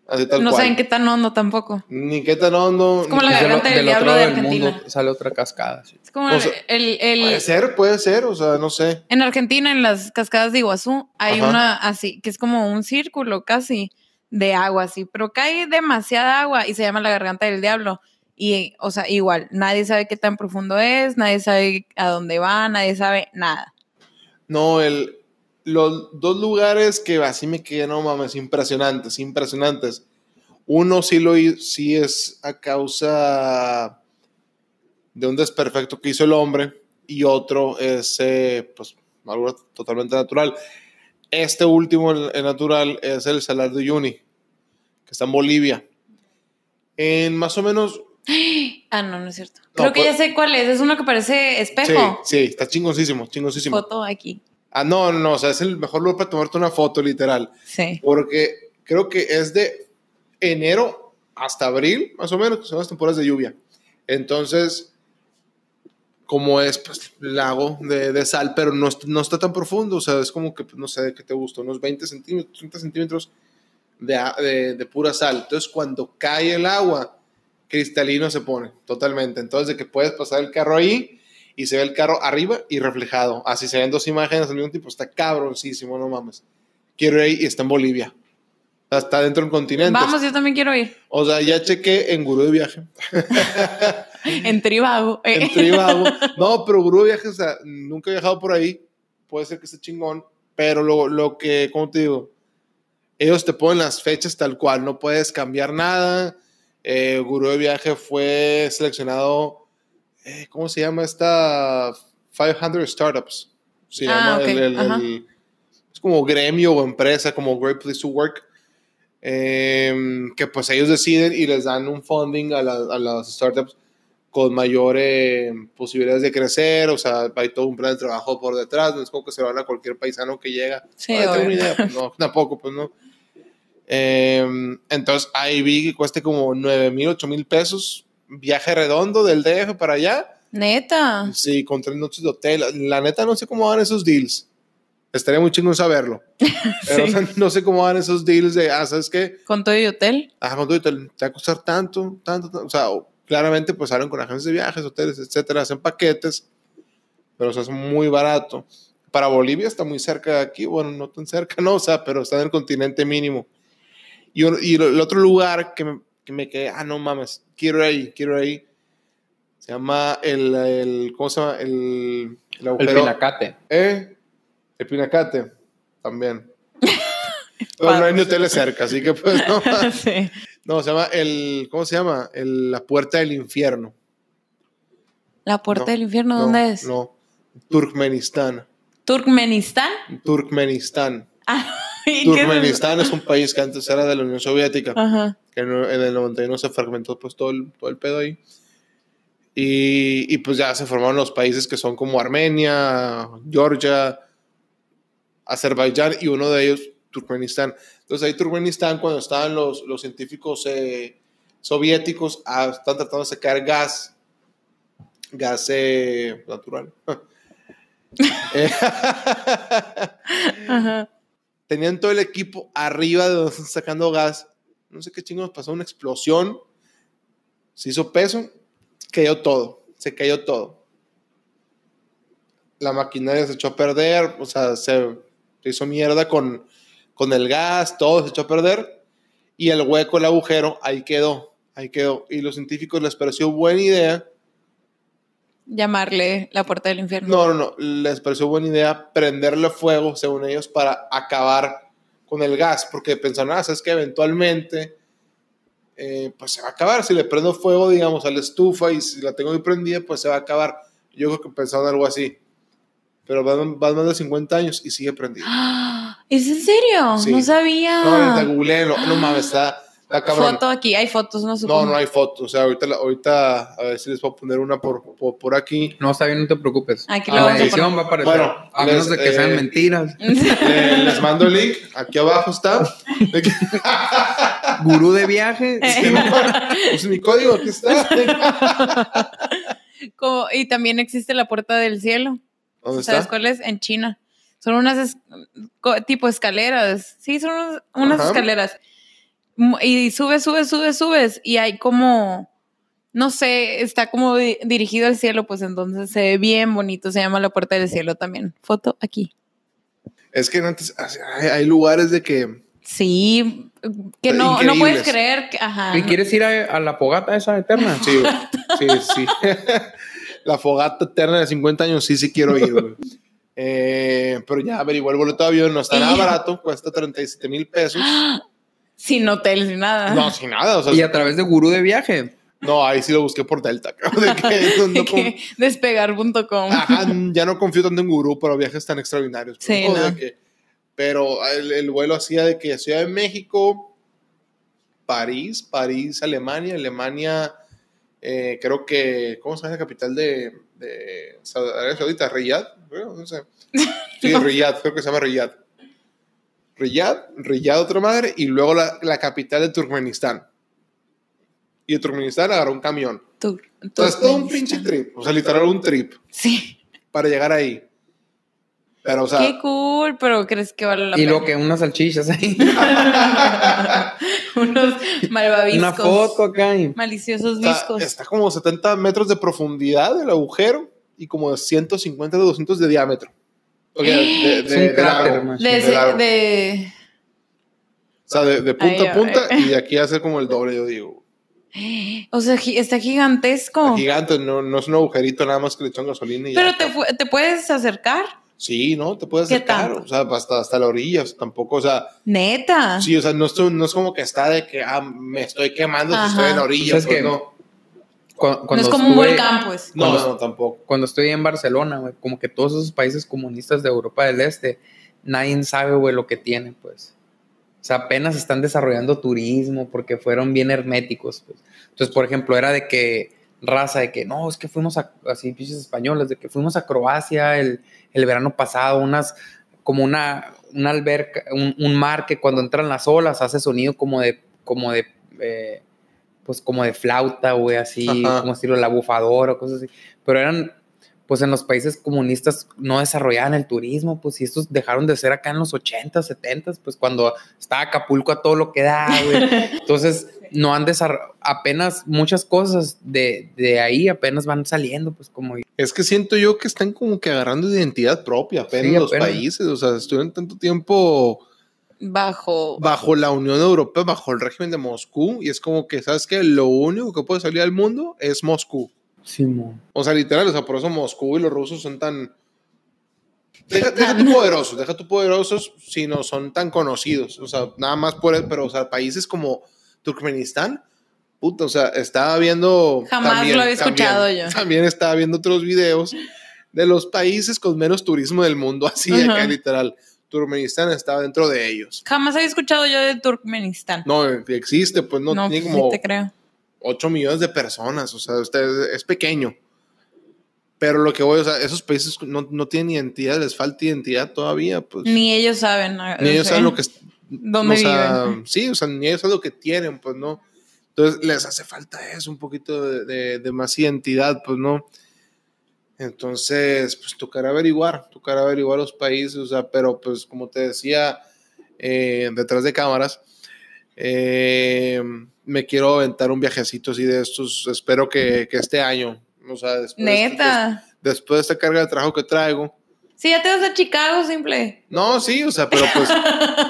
Así tal No cual. saben qué tan hondo tampoco. Ni qué tan hondo. Es como la garganta del del diablo de Argentina. mundo sale otra cascada. sí. Es como O sea, el, el- Puede ser, puede ser, o sea, no sé. En Argentina, en las cascadas de Iguazú, hay Ajá. una así, que es como un círculo casi de agua así, pero cae demasiada agua y se llama la garganta del diablo. Y, o sea, igual, nadie sabe qué tan profundo es, nadie sabe a dónde va, nadie sabe nada. No, el, los dos lugares que así me quedé, no mames, impresionantes, impresionantes. Uno sí lo sí es a causa de un desperfecto que hizo el hombre y otro es eh, pues algo totalmente natural. Este último, el, el natural, es el Salar de Uyuni, que está en Bolivia. En más o menos Ah, no, no es cierto. No, Creo que pues- ya sé cuál es, es uno que parece Sí, espejo. sí, está chingoncísimo, chingoncísimo. Foto aquí. Ah, no, no, o sea, es el mejor lugar para tomarte una foto, literal. Sí. Porque creo que es de enero hasta abril, más o menos, que son las temporadas de lluvia. Entonces, como es pues, lago de, de sal, pero no, no está tan profundo, o sea, es como que, pues, no sé, ¿qué te gusta? Unos 20 centímetros, 30 centímetros de, de, de pura sal. Entonces, cuando cae el agua, cristalino se pone totalmente. Entonces, de que puedes pasar el carro ahí y se ve el carro arriba y reflejado. Así se ven dos imágenes al mismo tiempo. Está cabroncísimo, no mames. Quiero ir ahí y está en Bolivia. O sea, Está dentro del continente. Vamos, yo también quiero ir. O sea, ya chequé en Gurú de Viaje. En Tribago. eh. En Tribago. No, pero Gurú de Viaje, o sea, nunca he viajado por ahí. Puede ser que esté chingón. Pero lo, lo que, ¿cómo te digo? Ellos te ponen las fechas tal cual. No puedes cambiar nada. Eh, Gurú de Viaje fue seleccionado. Eh, ¿Cómo se llama esta? 500 Startups. Se Ah, llama ok, el- el- el- es como gremio o empresa, como Great Place to Work. em, que pues ellos deciden y les dan un funding a, la- a las startups con mayor eh, posibilidades de crecer, o sea, hay todo un plan de trabajo por detrás, no es como que se lo dan a cualquier paisano que llega. Sí, "Ah, tengo una idea", pues no, tampoco, pues no. Em, entonces ahí vi que cueste como 9 mil, 8 mil pesos, viaje redondo del DF para allá, Neta. sí, con tres noches de hotel. La neta no sé cómo van esos deals. Estaría muy chingón saberlo. Pero o sea, no sé cómo van esos deals de, ah, ¿sabes qué? Con todo y hotel. Ah, con todo y te, te va a costar tanto, tanto, tanto. O sea, claramente pues salen con agencias de viajes, hoteles, etcétera, hacen paquetes, pero o sea, es muy barato. Para Bolivia está muy cerca de aquí, bueno, no tan cerca, no, o sea, pero está en el continente mínimo. Y, y el otro lugar que me, que me quedé, ah, no mames, quiero ir ahí, quiero ir ahí. Se llama el, el ¿cómo se llama? El, el pinacate. ¿Eh? El Pinacate, también. Pero no hay ni hoteles cerca, así que pues no. sí. No, se llama el, ¿cómo se llama? El- la puerta del infierno. La puerta No, del infierno, no, ¿dónde es? No, Turkmenistán. ¿Turkmenistán? Turkmenistán. Ah, Turkmenistán es un país que antes era de la Unión Soviética, Ajá. que en, en el 91 se fragmentó pues todo el, todo el pedo ahí. Y, y, pues ya se formaron los países que son como Armenia, Georgia, Azerbaiyán y uno de ellos Turkmenistán. Entonces ahí Turkmenistán cuando estaban los, los científicos eh, soviéticos ah, están tratando de sacar gas, gas eh, natural. Ajá. Tenían todo el equipo arriba de donde están sacando gas. No sé qué chingos pasó, una explosión. Se hizo peso, cayó todo, se cayó todo. La maquinaria se echó a perder, o sea, se, hizo mierda con, con el gas, todo se echó a perder. Y el hueco, el agujero, ahí quedó, ahí quedó. Y los científicos les pareció buena idea. Llamarle la puerta del infierno. No, no, no, les pareció buena idea prenderle fuego, según ellos, para acabar con el gas, porque pensaron, ah, es que eventualmente, eh, pues se va a acabar. Si le prendo fuego, digamos, a la estufa y si la tengo ahí prendida, pues se va a acabar. Yo creo que pensaron algo así. Pero van, van más de 50 años y sigue prendido. ¿Es en serio? Sí. No sabía. No, no, no mames, está, Foto aquí, hay fotos, no No, supongo. no hay fotos. O sea, ahorita, ahorita a ver si les puedo poner una por, por, por aquí. No, está bien, no te preocupes. Aquí A lo la vamos a edición poner. va a aparecer. Bueno, a menos de que sean eh, mentiras. Le- les mando el link, aquí abajo está. Gurú de viaje. Pues mi código, aquí está. Como- y también existe la puerta del cielo. ¿Dónde ¿Sabes está? cuál es? En China. Son unas es- tipo escaleras. Sí, son unas, unas Ajá. escaleras. Y subes, subes, subes, subes. Y hay como, no sé, está como di- dirigido al cielo, pues entonces se ve bien bonito. Se llama la puerta del cielo también. Foto aquí. Es que antes hay, hay lugares de que. Sí, que no, no puedes creer que, ajá. ¿Y quieres ir a, a la fogata esa eterna? Sí, sí, sí. La fogata eterna de 50 años, sí, sí quiero ir, güey. Eh, pero ya averigué el boleto de avión, no está nada barato, cuesta 37 mil pesos. Sin hotel, sin nada. No, sin nada, o sea, Y a través de gurú de viaje. no, ahí sí lo busqué por Delta, cabrón, de que no- no con- Que Despegar.com. Ajá, ya no confío tanto en Gurú para viajes tan extraordinarios. Sí, ¿no? De no. que- pero el, el vuelo hacía de que Ciudad de México, París, París, Alemania, Alemania, eh, creo que, ¿cómo se llama la capital de, de Saudi- Arabia Saudita? Riyadh, creo, no sé. Sí, Riyadh, creo que se llama Riyadh. Riyadh, Riyadh otra madre, y luego la, la capital de Turkmenistán. Y de Turkmenistán agarró un camión. Tur- Entonces, todo un Turkmenistán. pinche trip, o sea, literal un trip Sí. para llegar ahí. Pero, o sea, Qué cool, pero ¿crees que vale la Y pena? lo que unas salchichas ahí. Unos malvaviscos. Una foto acá y Maliciosos está, viscos. está como 70 metros de profundidad el agujero y como de 150 a 200 de diámetro. Ok, de, de- Es un de cráter, ese- O sea, de, de punta Ay, a punta ay. y de aquí a ser como el doble, yo digo. O sea, está gigantesco. Está gigante, no, no es un agujerito nada más que le echan gasolina y Pero ya. te, te puedes acercar. Sí, ¿no? Te puedes ¿Qué acercar, o sea, hasta, hasta la orilla, o sea, tampoco, o sea, Neta. sí, o sea, no, estoy- no es como que está de que, ah, me estoy quemando si estoy en la orilla, ¿Sabes pues no. No es como un volcán, pues. No, Cuando- no, tampoco. Cuando estoy en Barcelona, güey, como que todos esos países comunistas de Europa del Este, nadie sabe, güey, lo que tienen, pues. O sea, apenas están desarrollando turismo porque fueron bien herméticos, pues. Entonces, por ejemplo, era de que raza de que no, es que fuimos a, así, pinches españoles, de que fuimos a Croacia el, el verano pasado, unas, como una, una alberca, un, un mar que cuando entran las olas hace sonido como de, como de, eh, pues como de flauta, güey, así, Ajá. como estilo la bufadora o cosas así. Pero eran pues en los países comunistas no desarrollaban el turismo, pues y estos dejaron de ser acá en los 80, 70, pues cuando estaba Acapulco a todo lo que da, güey. Entonces, no han desarrollado, apenas muchas cosas de, de, ahí apenas van saliendo, pues como... Es que siento yo que están como que agarrando identidad propia apenas en los países, o sea, estuvieron tanto tiempo... Bajo... Bajo la Unión Europea, bajo el régimen de Moscú, y es como que, ¿sabes qué? Lo único que puede salir al mundo es Moscú. Sí, o sea, literal, o sea, por eso Moscú y los rusos son tan. Deja, deja tu poderosos, deja tu poderosos si no son tan conocidos. O sea, nada más por el, pero, o sea, países como Turkmenistán, puta, o sea, estaba viendo. Jamás lo había escuchado yo. yo. También estaba viendo otros videos de los países con menos turismo del mundo, así acá, literal. Turkmenistán estaba dentro de ellos. Jamás había escuchado yo de Turkmenistán. No, existe, pues no, no tiene como. Sí te creo 8 millones de personas, o sea, usted es pequeño. Pero lo que voy, o sea, esos países no, no tienen identidad, les falta identidad todavía, pues. Ni ellos saben. Ni ellos saben lo que... ¿Dónde o sea, viven? Sí, o sea, ni ellos saben lo que tienen, pues, ¿no? Entonces, les hace falta eso, un poquito de, de, de más identidad, pues, ¿no? Entonces, pues, tocará averiguar, tocará averiguar los países, o sea, pero, pues, como te decía, eh, detrás de cámaras, eh, me quiero aventar un viajecito así de estos. Espero que, que este año, o sea, después, Neta. De, después de esta carga de trabajo que traigo. Sí, ya te vas a Chicago, simple. No, sí, o sea, pero pues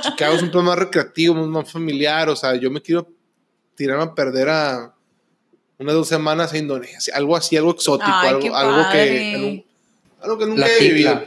Chicago es un plan más recreativo, más familiar. O sea, yo me quiero tirar a perder a unas dos semanas a Indonesia, algo así, algo exótico, Ay, algo, algo, que, algo que nunca La he vivido.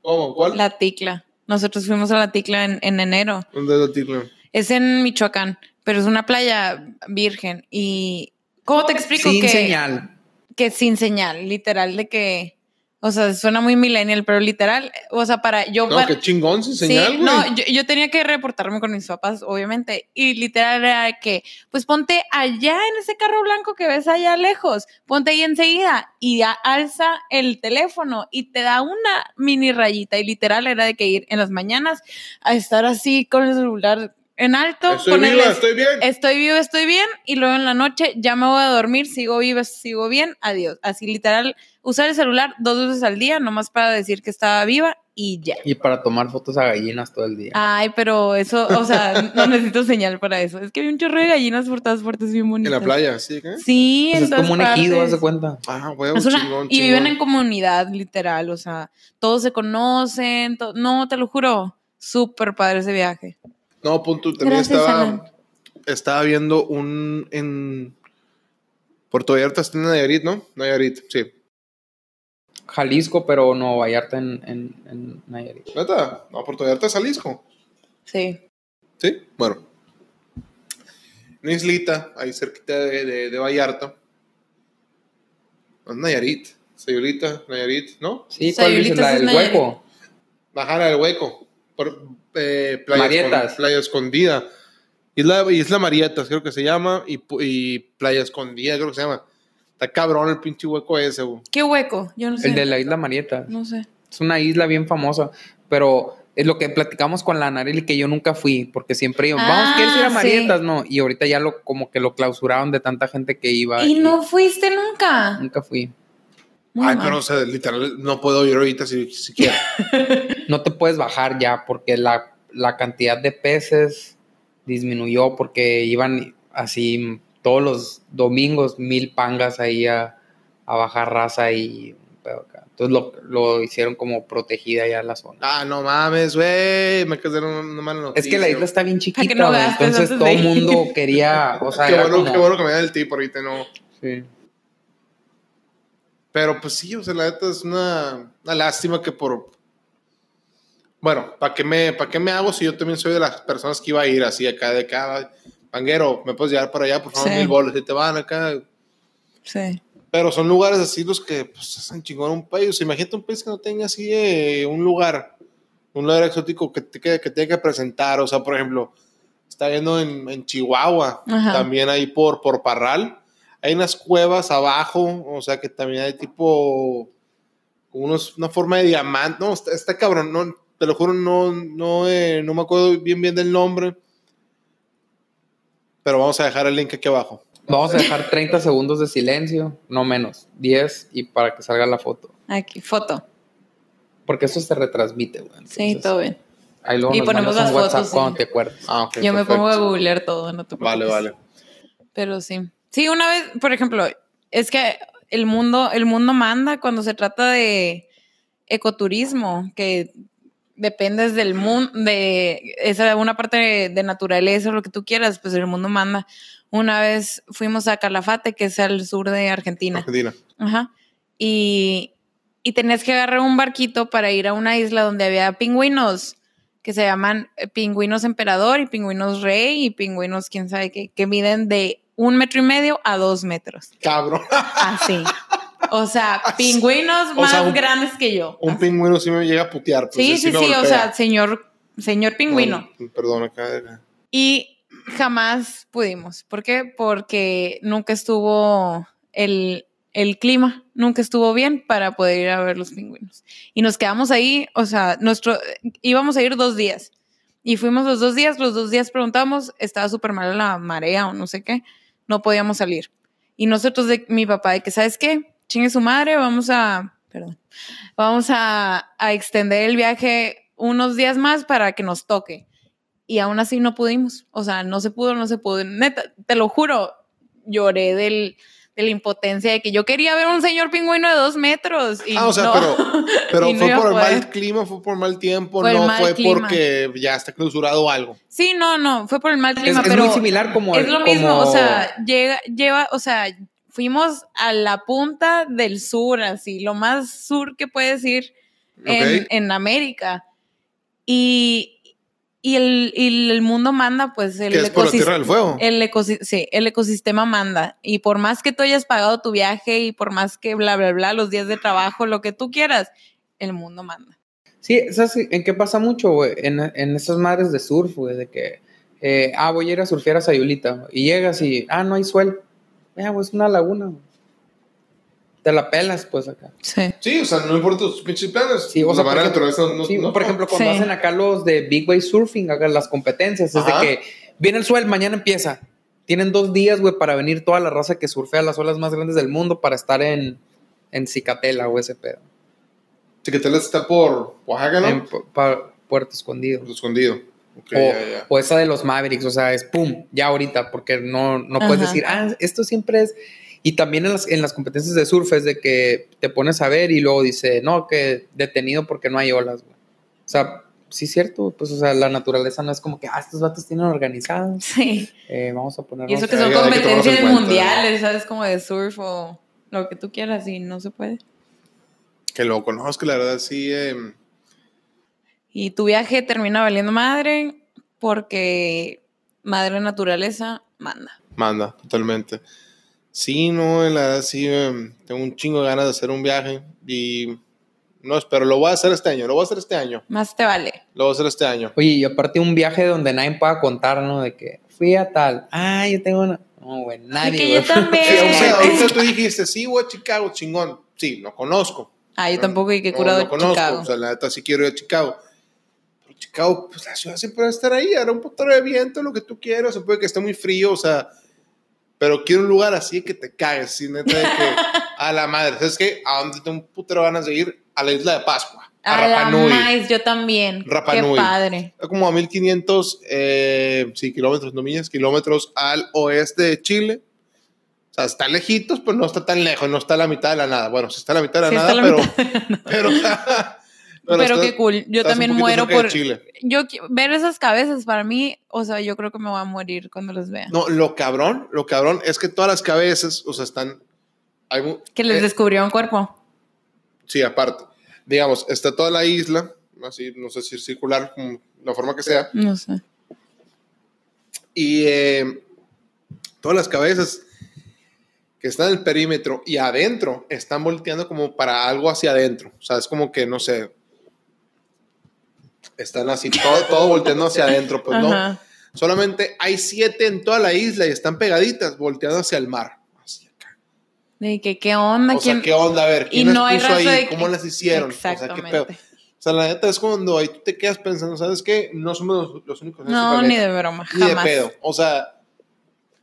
¿Cómo? ¿Cuál? La Ticla. Nosotros fuimos a la Ticla en, en enero. ¿Dónde es la ticla? Es en Michoacán, pero es una playa virgen. Y. ¿Cómo te explico Sin que, señal. que sin señal? Literal, de que. O sea, suena muy millennial, pero literal, o sea, para yo. No, para- qué chingón sin Sí, señal, no, yo, yo tenía que reportarme con mis papás, obviamente, y literal era que, pues ponte allá en ese carro blanco que ves allá lejos, ponte ahí enseguida y ya alza el teléfono y te da una mini rayita y literal era de que ir en las mañanas a estar así con el celular en alto, Estoy ponerles, viva, estoy bien. estoy vivo, estoy bien, y luego en la noche ya me voy a dormir, sigo viva, sigo bien, adiós. Así literal, usar el celular dos veces al día, nomás para decir que estaba viva y ya. Y para tomar fotos a gallinas todo el día. Ay, pero eso, o sea, no necesito señal para eso. Es que hay un chorro de gallinas por todas partes bien En bonitas. la playa, ¿sí? ¿qué? Sí, Pues en es todas como un ejido, de cuenta. Ah, huevo, Es una- chingón, y viven en comunidad, literal, o sea, todos se conocen, to- no, te lo juro, súper padre ese viaje. No, punto. También Gracias, estaba, Alan. estaba viendo un en Puerto Vallarta está en Nayarit, ¿no? Nayarit, sí. Jalisco, pero no Vallarta en, en, en Nayarit. ¿Neta? No, Puerto Vallarta es Jalisco. Sí. Sí, bueno. Una islita ahí cerquita de, de, de Vallarta. No Nayarit. Sayulita, Nayarit, ¿no? Sí, ¿cuál dices? Sayulita La del Nayarit. hueco. Bajara del hueco. Por, eh, playa, Marietas. Escon- playa Escondida. Isla, Isla Marietas, creo que se llama. Y, Playa Escondida, creo que se llama. Está cabrón el pinche hueco ese, güey. ¿Qué hueco? Yo no sé. El de la isla Marieta. No sé. Es una isla bien famosa, pero es lo que platicamos con la Nareli que yo nunca fui, porque siempre iban, vamos, Ah, ¿quieres ir a sí. Marietas? No, y ahorita ya lo como que lo clausuraron de tanta gente que iba. ¿Y no fuiste nunca? Nunca fui. Muy Ay, mal. pero, o sea, literal, no puedo ir ahorita si, si quiero. No te puedes bajar ya porque la, la cantidad de peces disminuyó porque iban así todos los domingos mil pangas ahí a, a bajar raza y. Entonces lo, lo hicieron como protegida ya la zona. ah, no mames, güey. Me quedé una, una mala noticia. Es que la isla está bien chiquita, no entonces todo el mundo quería, o sea, Qué bueno, como- qué bueno que me den el tip ahorita, no. sí. Pero pues sí, o sea, la neta es una, una lástima que por. Bueno, ¿para qué, me, ¿para qué me hago si yo también soy de las personas que iba a ir así acá de acá? Panguero, ¿me puedes llevar para allá, por favor? Sí. Mil bolas, y te van acá. Sí. Pero son lugares así los que pues, hacen chingón un país. O sea, imagínate un país que no tenga así eh, un lugar, un lugar exótico que, te- que, que tenga que presentar. O sea, por ejemplo, está viendo en, en Chihuahua, Ajá. también ahí por, por Parral. Hay unas cuevas abajo, o sea, que también hay tipo unos, una forma de diamante. No, está, está cabrón, no, te lo juro, no, no, eh, no me acuerdo bien bien del nombre. Pero vamos a dejar el link aquí abajo. Vamos a dejar 30 segundos de silencio, no menos, 10 y para que salga la foto. Aquí, foto. Porque eso se retransmite, güey. Sí, todo bien. Ahí luego Y nos ponemos las WhatsApp fotos, sí. cuando te acuerdes. Ah, ok. Yo me pongo a googlear todo, no te preocupes. Vale, vale. Pero sí. Sí, una vez, por ejemplo, es que el mundo, el mundo manda cuando se trata de ecoturismo, que dependes del mundo, de esa una parte de, de naturaleza, lo que tú quieras, pues el mundo manda. Una vez fuimos a Calafate, que es al sur de Argentina. Argentina. Ajá. Y, y tenías que agarrar un barquito para ir a una isla donde había pingüinos que se llaman eh, pingüinos emperador y pingüinos rey y pingüinos quién sabe qué, que miden de un metro y medio a dos metros. Cabrón. Así. O sea, pingüinos O más sea, un- grandes que yo. Un pingüino sí me llega a putear. pues, sí, sí, sí, o sea, señor, señor pingüino. No, perdón, acá. Y jamás pudimos. ¿Por qué? Porque nunca estuvo el, el clima, nunca estuvo bien para poder ir a ver los pingüinos. Y nos quedamos ahí, o sea, nuestro, íbamos a ir dos días. Y fuimos los dos días, los dos días preguntamos, estaba súper mal la marea o no sé qué, no podíamos salir. Y nosotros, de mi papá, de que, ¿sabes qué? Chingue su madre, vamos a, perdón, vamos a, a extender el viaje unos días más para que nos toque y aún así no pudimos. O sea, no se pudo, no se pudo. Neta, te lo juro, lloré del, de la impotencia de que yo quería ver un señor pingüino de dos metros. Y Ah, o sea, no. pero, pero Y no fue a por el mal clima, fue por mal tiempo, Por no mal fue clima. porque ya está clausurado algo. Sí, no, no, fue por el mal Es, clima, es pero muy similar como... es lo como- mismo. O sea, llega, lleva, o sea, fuimos a la punta del sur, así, lo más sur que puedes ir en, América. Y, y, el, y el mundo manda, pues, el que es por la Tierra del Fuego. El, ecosi- sí, el ecosistema manda. Y por más que tú hayas pagado tu viaje y por más que bla, bla, bla, los días de trabajo, lo que tú quieras, el mundo manda. Sí, ¿sabes en qué pasa mucho, güey? En, en esas madres de surf, güey, de que, eh, ah, voy a ir a surfear a Sayulita, y llegas y, ah, no hay suel. Ya, güey, es una laguna, güey. Te la pelas, pues, acá. Sí. Sí, o sea, no importa tus pinches planes. Sí, o sea, por ejemplo, no- sí, no- por ejemplo, cuando Sí. hacen acá los de Big Wave Surfing, acá las competencias, es de que viene el suel, mañana empieza. Tienen dos días, güey, para venir toda la raza que surfea las olas más grandes del mundo para estar en, en Cicatela, o ese pedo. Chiquetela está por Oaxaca, ¿no? En pa- Puerto Escondido. Escondido. O, esa de los Mavericks, o sea, es pum, ya ahorita, porque no, no puedes Ajá. decir, ah, esto siempre es. Y también en las, en las competencias de surf es de que te pones a ver y luego dice, no, que detenido porque no hay olas, güey. O sea, sí es cierto, pues, o sea, la naturaleza no es como que, ah, estos vatos tienen organizados, Sí. eh, vamos a poner. Y eso que son que competencias cuenta. mundiales, ¿sabes? Como de surf o lo que tú quieras y no se puede. Que lo conozco, la verdad, sí. eh, Y tu viaje termina valiendo madre porque madre naturaleza manda. manda, totalmente. Sí, no, la verdad, sí. eh, tengo un chingo de ganas de hacer un viaje y. No, espero, lo voy a hacer este año, lo voy a hacer este año, Más te vale. lo voy a hacer este año. Oye, y aparte un viaje donde nadie pueda contar, ¿no? De que fui a tal, ah, yo tengo una. No, güey, nadie. que güey. yo también. Sí, o sea, ahorita tú dijiste, sí, voy a Chicago, chingón. Sí, lo conozco. Ah, yo tampoco y que No, curado no de conozco, Chicago. O sea, la neta sí quiero ir a Chicago. Pero Chicago, pues la ciudad siempre va a estar ahí. Hará un putero de viento, lo que tú quieras. Se puede que esté muy frío, o sea. Pero quiero un lugar así que te cagues, así, neta, de que a la madre. ¿Sabes qué? ¿A dónde tengo un putero ganas de ir? A la isla de Pascua. A, a la Rapa Nui. más, yo también. Rapa Qué Nui. padre. Está como a 1500 eh, sí, kilómetros, no millas, kilómetros al oeste de Chile. O sea, está lejitos, pero no está tan lejos, no está a la mitad de la nada. Bueno, sí está a la mitad de la Sí, nada, está a la pero, pero, Pero, qué cool. Yo también muero por. Chile. Yo ver esas cabezas para mí, o sea, yo creo que me voy a morir cuando los vea. No, lo cabrón, lo cabrón es que todas las cabezas, o sea, están. Hay, Que les eh, descubrió un cuerpo. sí, aparte. Digamos, está toda la isla, así, no sé si circular, como la forma que sea. No sé. Y eh, todas las cabezas que están en el perímetro y adentro están volteando como para algo hacia adentro. O sea, es como que, no sé, están así, todo, todo volteando hacia adentro. Pues no, solamente hay siete en toda la isla y están pegaditas, volteando hacia el mar. Así acá. De que qué onda, O sea, quién. ¿qué onda? A ver, Y ¿quién no hay las puso ahí? de- ¿Cómo las hicieron? O sea, ¿qué pedo? Exactamente. O sea, la neta es cuando ahí tú te quedas pensando, ¿sabes qué? No somos los, los únicos en No, ni de broma, Ni de jamás. pedo. O sea,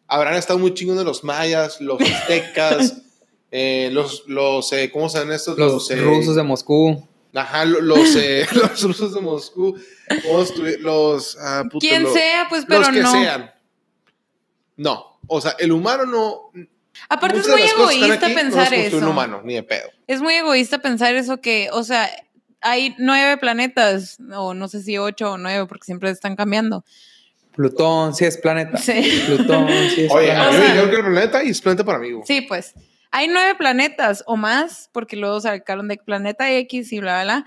habrán estado muy chingones los mayas, los aztecas, eh, los, los eh, ¿cómo se llaman estos? Los, eh, rusos de Moscú. Ajá, lo- los, eh, los rusos de Moscú, ¿cómo estuvi- los... ah, Quien los- sea, pues, pero los que no. sean. No, o sea, el humano no... Aparte es muy egoísta aquí no pensar construyó eso. un humano, ni de pedo. Es muy egoísta pensar eso que, o sea, hay nueve planetas, o no sé si ocho o nueve, porque siempre están cambiando. Plutón, sí es planeta. Sí. Plutón, sí es Oye, planeta. mí O me sea- dijeron que el planeta y es planeta para mí. güey. Sí, pues. Hay nueve planetas o más, porque luego sacaron de planeta X y bla, bla, bla.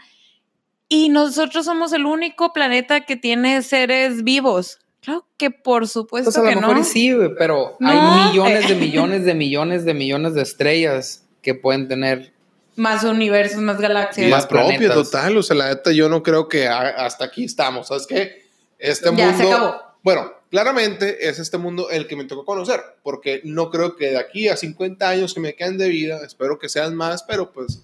Y nosotros somos el único planeta que tiene seres vivos. Claro que por supuesto Pues a lo que mejor no. sí, pero No. hay millones de millones de millones de millones de estrellas que pueden tener. Más universos, más galaxias. Más planetas. total. O sea, la neta, yo no creo que hasta aquí estamos. ¿Sabes qué? Este Ya, se mundo. acabó. Bueno, claramente es este mundo el que me tocó conocer. Porque no creo que de aquí a 50 años que me quedan de vida, espero que sean más, pero pues.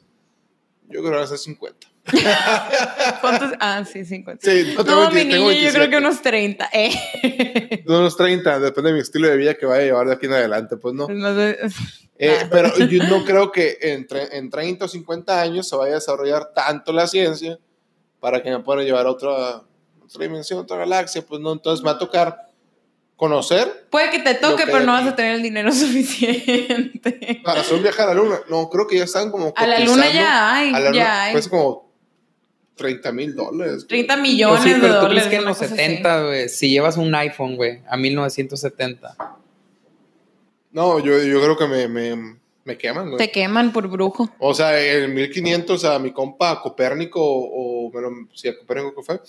Yo creo que van a ser 50. ¿Cuántos? Ah, sí, 50. Sí, no, tengo No, mi 20 tengo niño, yo creo 27. que unos 30. Eh. Unos 30, depende de mi estilo de vida que vaya a llevar de aquí en adelante, pues no. No sé. Eh, Ah. Pero yo no creo que en, tre- en 30 o 50 años se vaya a desarrollar tanto la ciencia para que me pueda llevar a otra, otra dimensión, otra galaxia. Pues no, entonces me va a tocar conocer Puede que te toque, que pero no vas a tener el dinero suficiente. para hacer un viaje a la luna. No, creo que ya están como. A la luna ya hay, A la luna, ya hay. Pues como 30 mil dólares. 30 Pues millones sí, de pero tú dólares. crees que en los cosa así. 70, güey, si llevas un iPhone, güey, a 1970. No, yo, yo creo que me, me, me queman, güey. Te queman por brujo. O sea, en 1500 a mi compa Copérnico, o sí, a Copérnico que fue,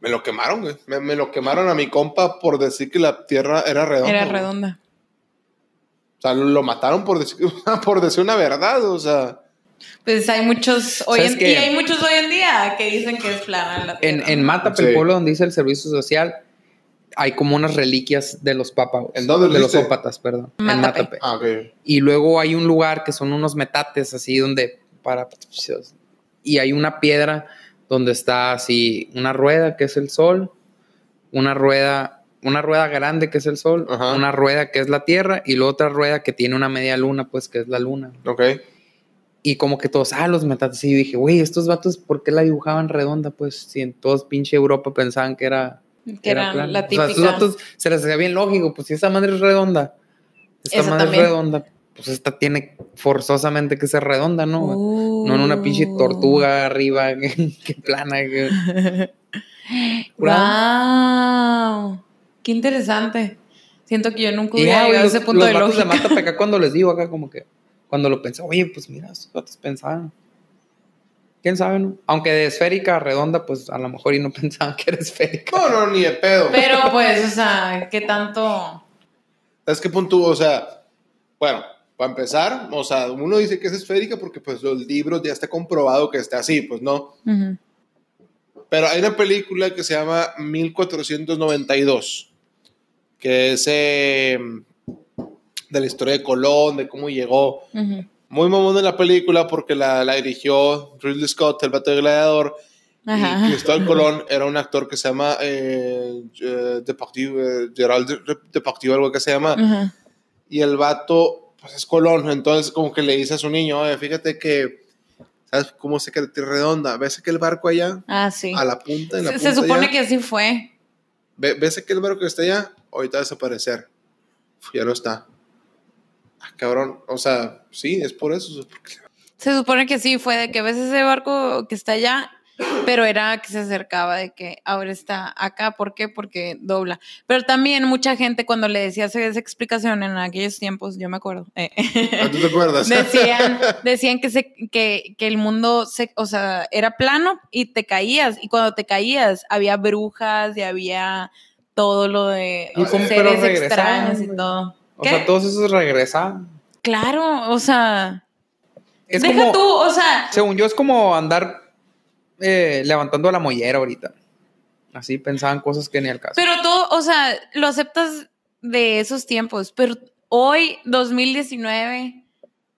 me lo quemaron, güey. Me, me lo quemaron a mi compa por decir que la Tierra era redonda. Era güey. redonda. O sea, lo mataron por decir, por decir una verdad, o sea. Pues hay muchos hoy ¿Sabes en, y hay muchos hoy en día que dicen que es plana la En, Tierra. en Matape, Sí. el pueblo donde dice el servicio social, hay como unas reliquias de los papas. ¿En dónde De los ópatas, perdón. En Mátape. Mátape. Ah, ok. Y luego hay un lugar que son unos metates así donde para y hay una piedra donde está así una rueda que es el sol, una rueda, una rueda grande que es el sol, Ajá. una rueda que es la tierra y luego otra rueda que tiene una media luna, pues que es la luna. Ok. Y como que todos, ah, los metates. Y yo dije, güey, estos vatos, ¿por qué la dibujaban redonda? Pues si en todos pinche Europa pensaban que era. que era plana. la O sea, típica. estos vatos se les hacía bien lógico, pues si esa madre es redonda, esta Esa madre también. es redonda, pues esta tiene forzosamente que ser redonda, ¿no? Uh. No en una pinche tortuga arriba, que, que plana. que- wow. Qué interesante. Siento que yo nunca hubiera llegado a los, ese punto los de lógica. Mata acá cuando les digo acá como que, cuando lo pensé, oye, pues mira, estos vatos pensaban. ¿Quién sabe, no? Aunque de esférica a redonda, pues a lo mejor y no pensaban que era esférica. No, no, ni de pedo. Pero pues, o sea, ¿qué tanto? ¿Sabes qué punto? O sea, bueno, para empezar, o sea, uno dice que es esférica porque pues los libros ya está comprobado que está así, pues no. Ujú. Pero hay una película que se llama 1492, que es eh, de la historia de Colón, de cómo llegó. Ujú. Muy mamón de la película porque la, la dirigió Ridley Scott, el vato de Gladiador. Ajá. Y Cristóbal Colón era un actor que se llama eh, eh, Depardieu, eh, Gerald De- Depardieu, algo que se llama. Ajá. Y el vato, pues es Colón. Entonces, como que le dice a su niño, "Oye, fíjate que, ¿sabes cómo se que es redonda? ¿Ves que el barco allá? Ah, sí. A la punta, en la Se, punta se supone allá? que así fue. Ve- ¿Ves que el barco que está allá? Ahorita va a desaparecer. Uf, ya no está. Ah, cabrón. O sea, sí, es por eso. Se supone que sí fue de que ves ese barco que está allá, pero era que se acercaba de que ahora está acá. ¿Por qué? Porque dobla. Pero también mucha gente cuando le decía esa explicación en aquellos tiempos, yo me acuerdo. eh, Ah, ¿Tú te acuerdas? decían, decían que, se, que, que el mundo se, o sea, era plano y te caías. Y cuando te caías, había brujas y había todo lo de o sea, seres extraños y todo. O ¿Qué? sea, todos esos regresaban. Claro, o sea, Es deja como, tú, o sea, según yo, es como andar eh, levantando la mollera ahorita. Así pensaban cosas que ni al caso. pero todo, o sea, lo aceptas de esos tiempos, pero hoy, 2019,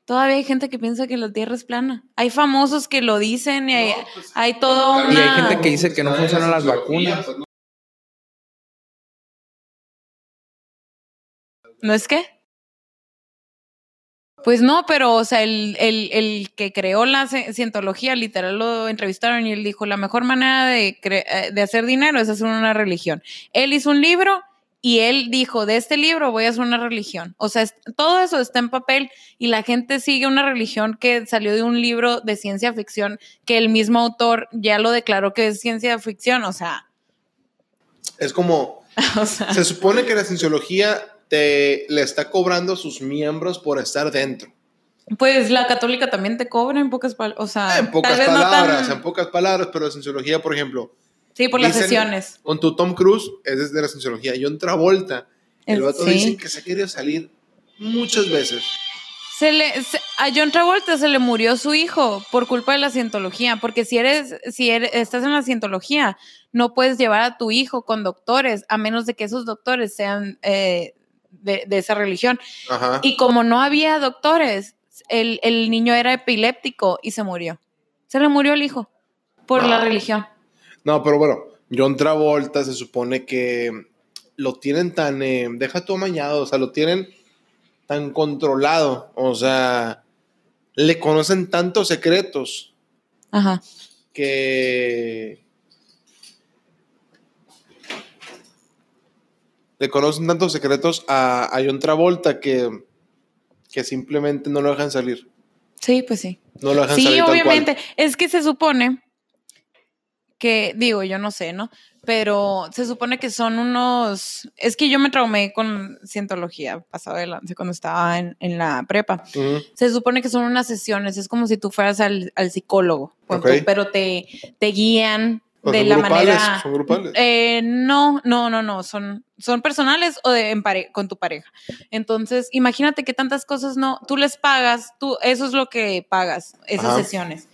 todavía hay gente que piensa que la Tierra es plana. Hay famosos que lo dicen y hay, hay todo Y hay una... gente que dice que no funcionan las vacunas. ¿No es qué? Pues no, pero, o sea, el, el, el que creó la ci- cientología, literal lo entrevistaron y él dijo, la mejor manera de, cre- eh, de hacer dinero es hacer una religión. Él hizo un libro y él dijo, de este libro voy a hacer una religión. O sea, todo eso está en papel y la gente sigue una religión que salió de un libro de ciencia ficción que el mismo autor ya lo declaró que es ciencia ficción. O sea, Es como, o sea se supone que la cienciología te le está cobrando a sus miembros por estar dentro. pues la católica también te cobra en pocas palabras. O sea, en pocas tal vez no palabras, tan- en pocas palabras, pero la cienciología, por ejemplo, Sí, por las dicen- sesiones. Con tu Tom Cruise es de la cienciología. John Travolta, el vato sí. dice que se ha querido salir muchas veces. Se le, se- a John Travolta se le murió su hijo por culpa de la cientología, porque si eres, si eres, estás en la cientología, no puedes llevar a tu hijo con doctores, a menos de que esos doctores sean eh, de, de esa religión. Ajá. Y como no había doctores, el, el niño era epiléptico y se murió. Se le murió el hijo por la religión. No, pero bueno, John Travolta se supone que lo tienen tan, eh, deja todo amañado, o sea, lo tienen tan controlado, o sea, le conocen tantos secretos Ajá. que le conocen tantos secretos a, a John Travolta que, que simplemente no lo dejan salir. Sí, pues sí. No lo dejan Sí, salir tal cual. obviamente. Es que se supone que, digo, yo no sé, ¿no? Pero se supone que son unos. Es que yo me traumé con cientología pasado adelante cuando estaba en, en la prepa. Se supone que son unas sesiones, es como si tú fueras al, al psicólogo, tú, Ok. pero te, te guían ¿O de la grupales? manera. ¿Son grupales? Eh, no, no, no, no, son, son personales o de, en pare- con tu pareja. Entonces, imagínate que tantas cosas no, tú les pagas, tú, eso es lo que pagas, esas Ajá. sesiones.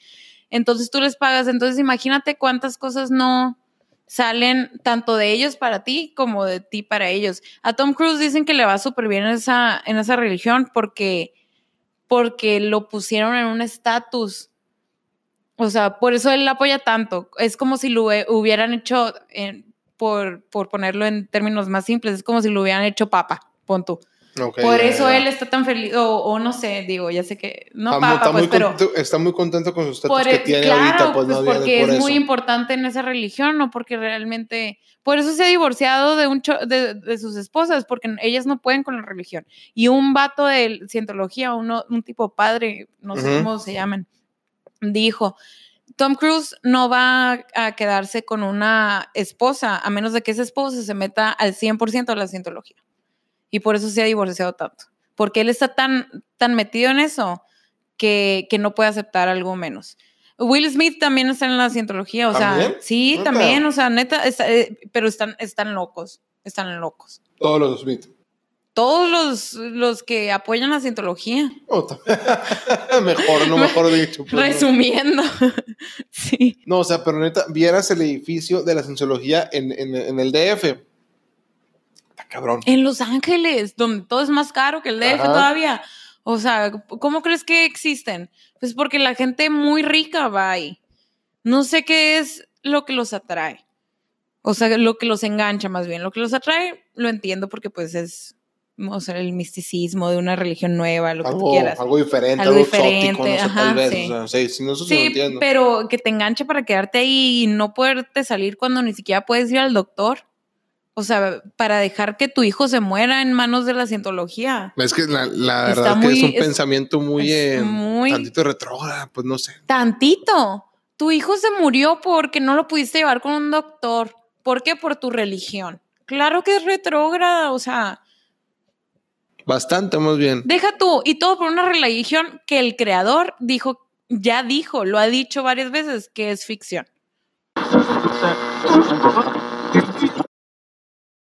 Entonces tú les pagas, entonces imagínate cuántas cosas no salen tanto de ellos para ti como de ti para ellos. A Tom Cruise dicen que le va súper bien en esa, en esa religión porque, porque lo pusieron en un estatus. O sea, por eso él la apoya tanto. Es como si lo hubieran hecho, por, por ponerlo en términos más simples, es como si lo hubieran hecho papa, pon tú. Por eso él está tan feliz, o, o no sé, digo, ya sé que, no Está papa, está pues, muy pero... contento, está muy contento con su estatus que tiene claro, ahorita, pues, pues no porque por es eso. muy importante en esa religión, no porque realmente, por eso se ha divorciado de un cho- de, de sus esposas, porque ellas no pueden con la religión. Y un vato de cientología, uno, un tipo padre, no sé cómo se llaman, dijo, Tom Cruise no va a quedarse con una esposa, a menos de que esa esposa se meta al 100% a la cientología. Y por eso se ha divorciado tanto. Porque él está tan, tan metido en eso que, que no puede aceptar algo menos. Will Smith también está en la cientología, o ¿También? sea, sí, ¿Neta? también, o sea, neta, está- eh, pero están, están locos, están locos. Todos los Smith. Todos los, los que apoyan la cientología, Oh, mejor, no mejor dicho. pues, no. resumiendo, sí. No, o sea, pero neta, vieras el edificio de la cienciología en, en- en el DF. Está cabrón. En Los Ángeles, donde todo es más caro que el DF Ajá. todavía. O sea, ¿cómo crees que existen? Pues porque la gente muy rica va ahí. No sé qué es lo que los atrae. O sea, lo que los engancha más bien. Lo que los atrae, lo entiendo porque pues es, o sea, el misticismo de una religión nueva, lo que tú quieras. algo diferente, Algo diferente, exótico, no sé, ajá, tal vez. sí. O sea, sí, si lo entiendo. pero que te enganche para quedarte ahí y no poderte salir cuando ni siquiera puedes ir al doctor. O sea, para dejar que tu hijo se muera en manos de la cientología. Es que la, la verdad es que es un es- pensamiento muy, eh, muy- tantito retrógrado, pues no sé. Tantito. Tu hijo se murió porque no lo pudiste llevar con un doctor. ¿Por qué? Por tu religión. Claro que es retrógrada, o sea, Bastante, más bien. deja tú. Y todo por una religión que el creador dijo, ya dijo, lo ha dicho varias veces, que es ficción.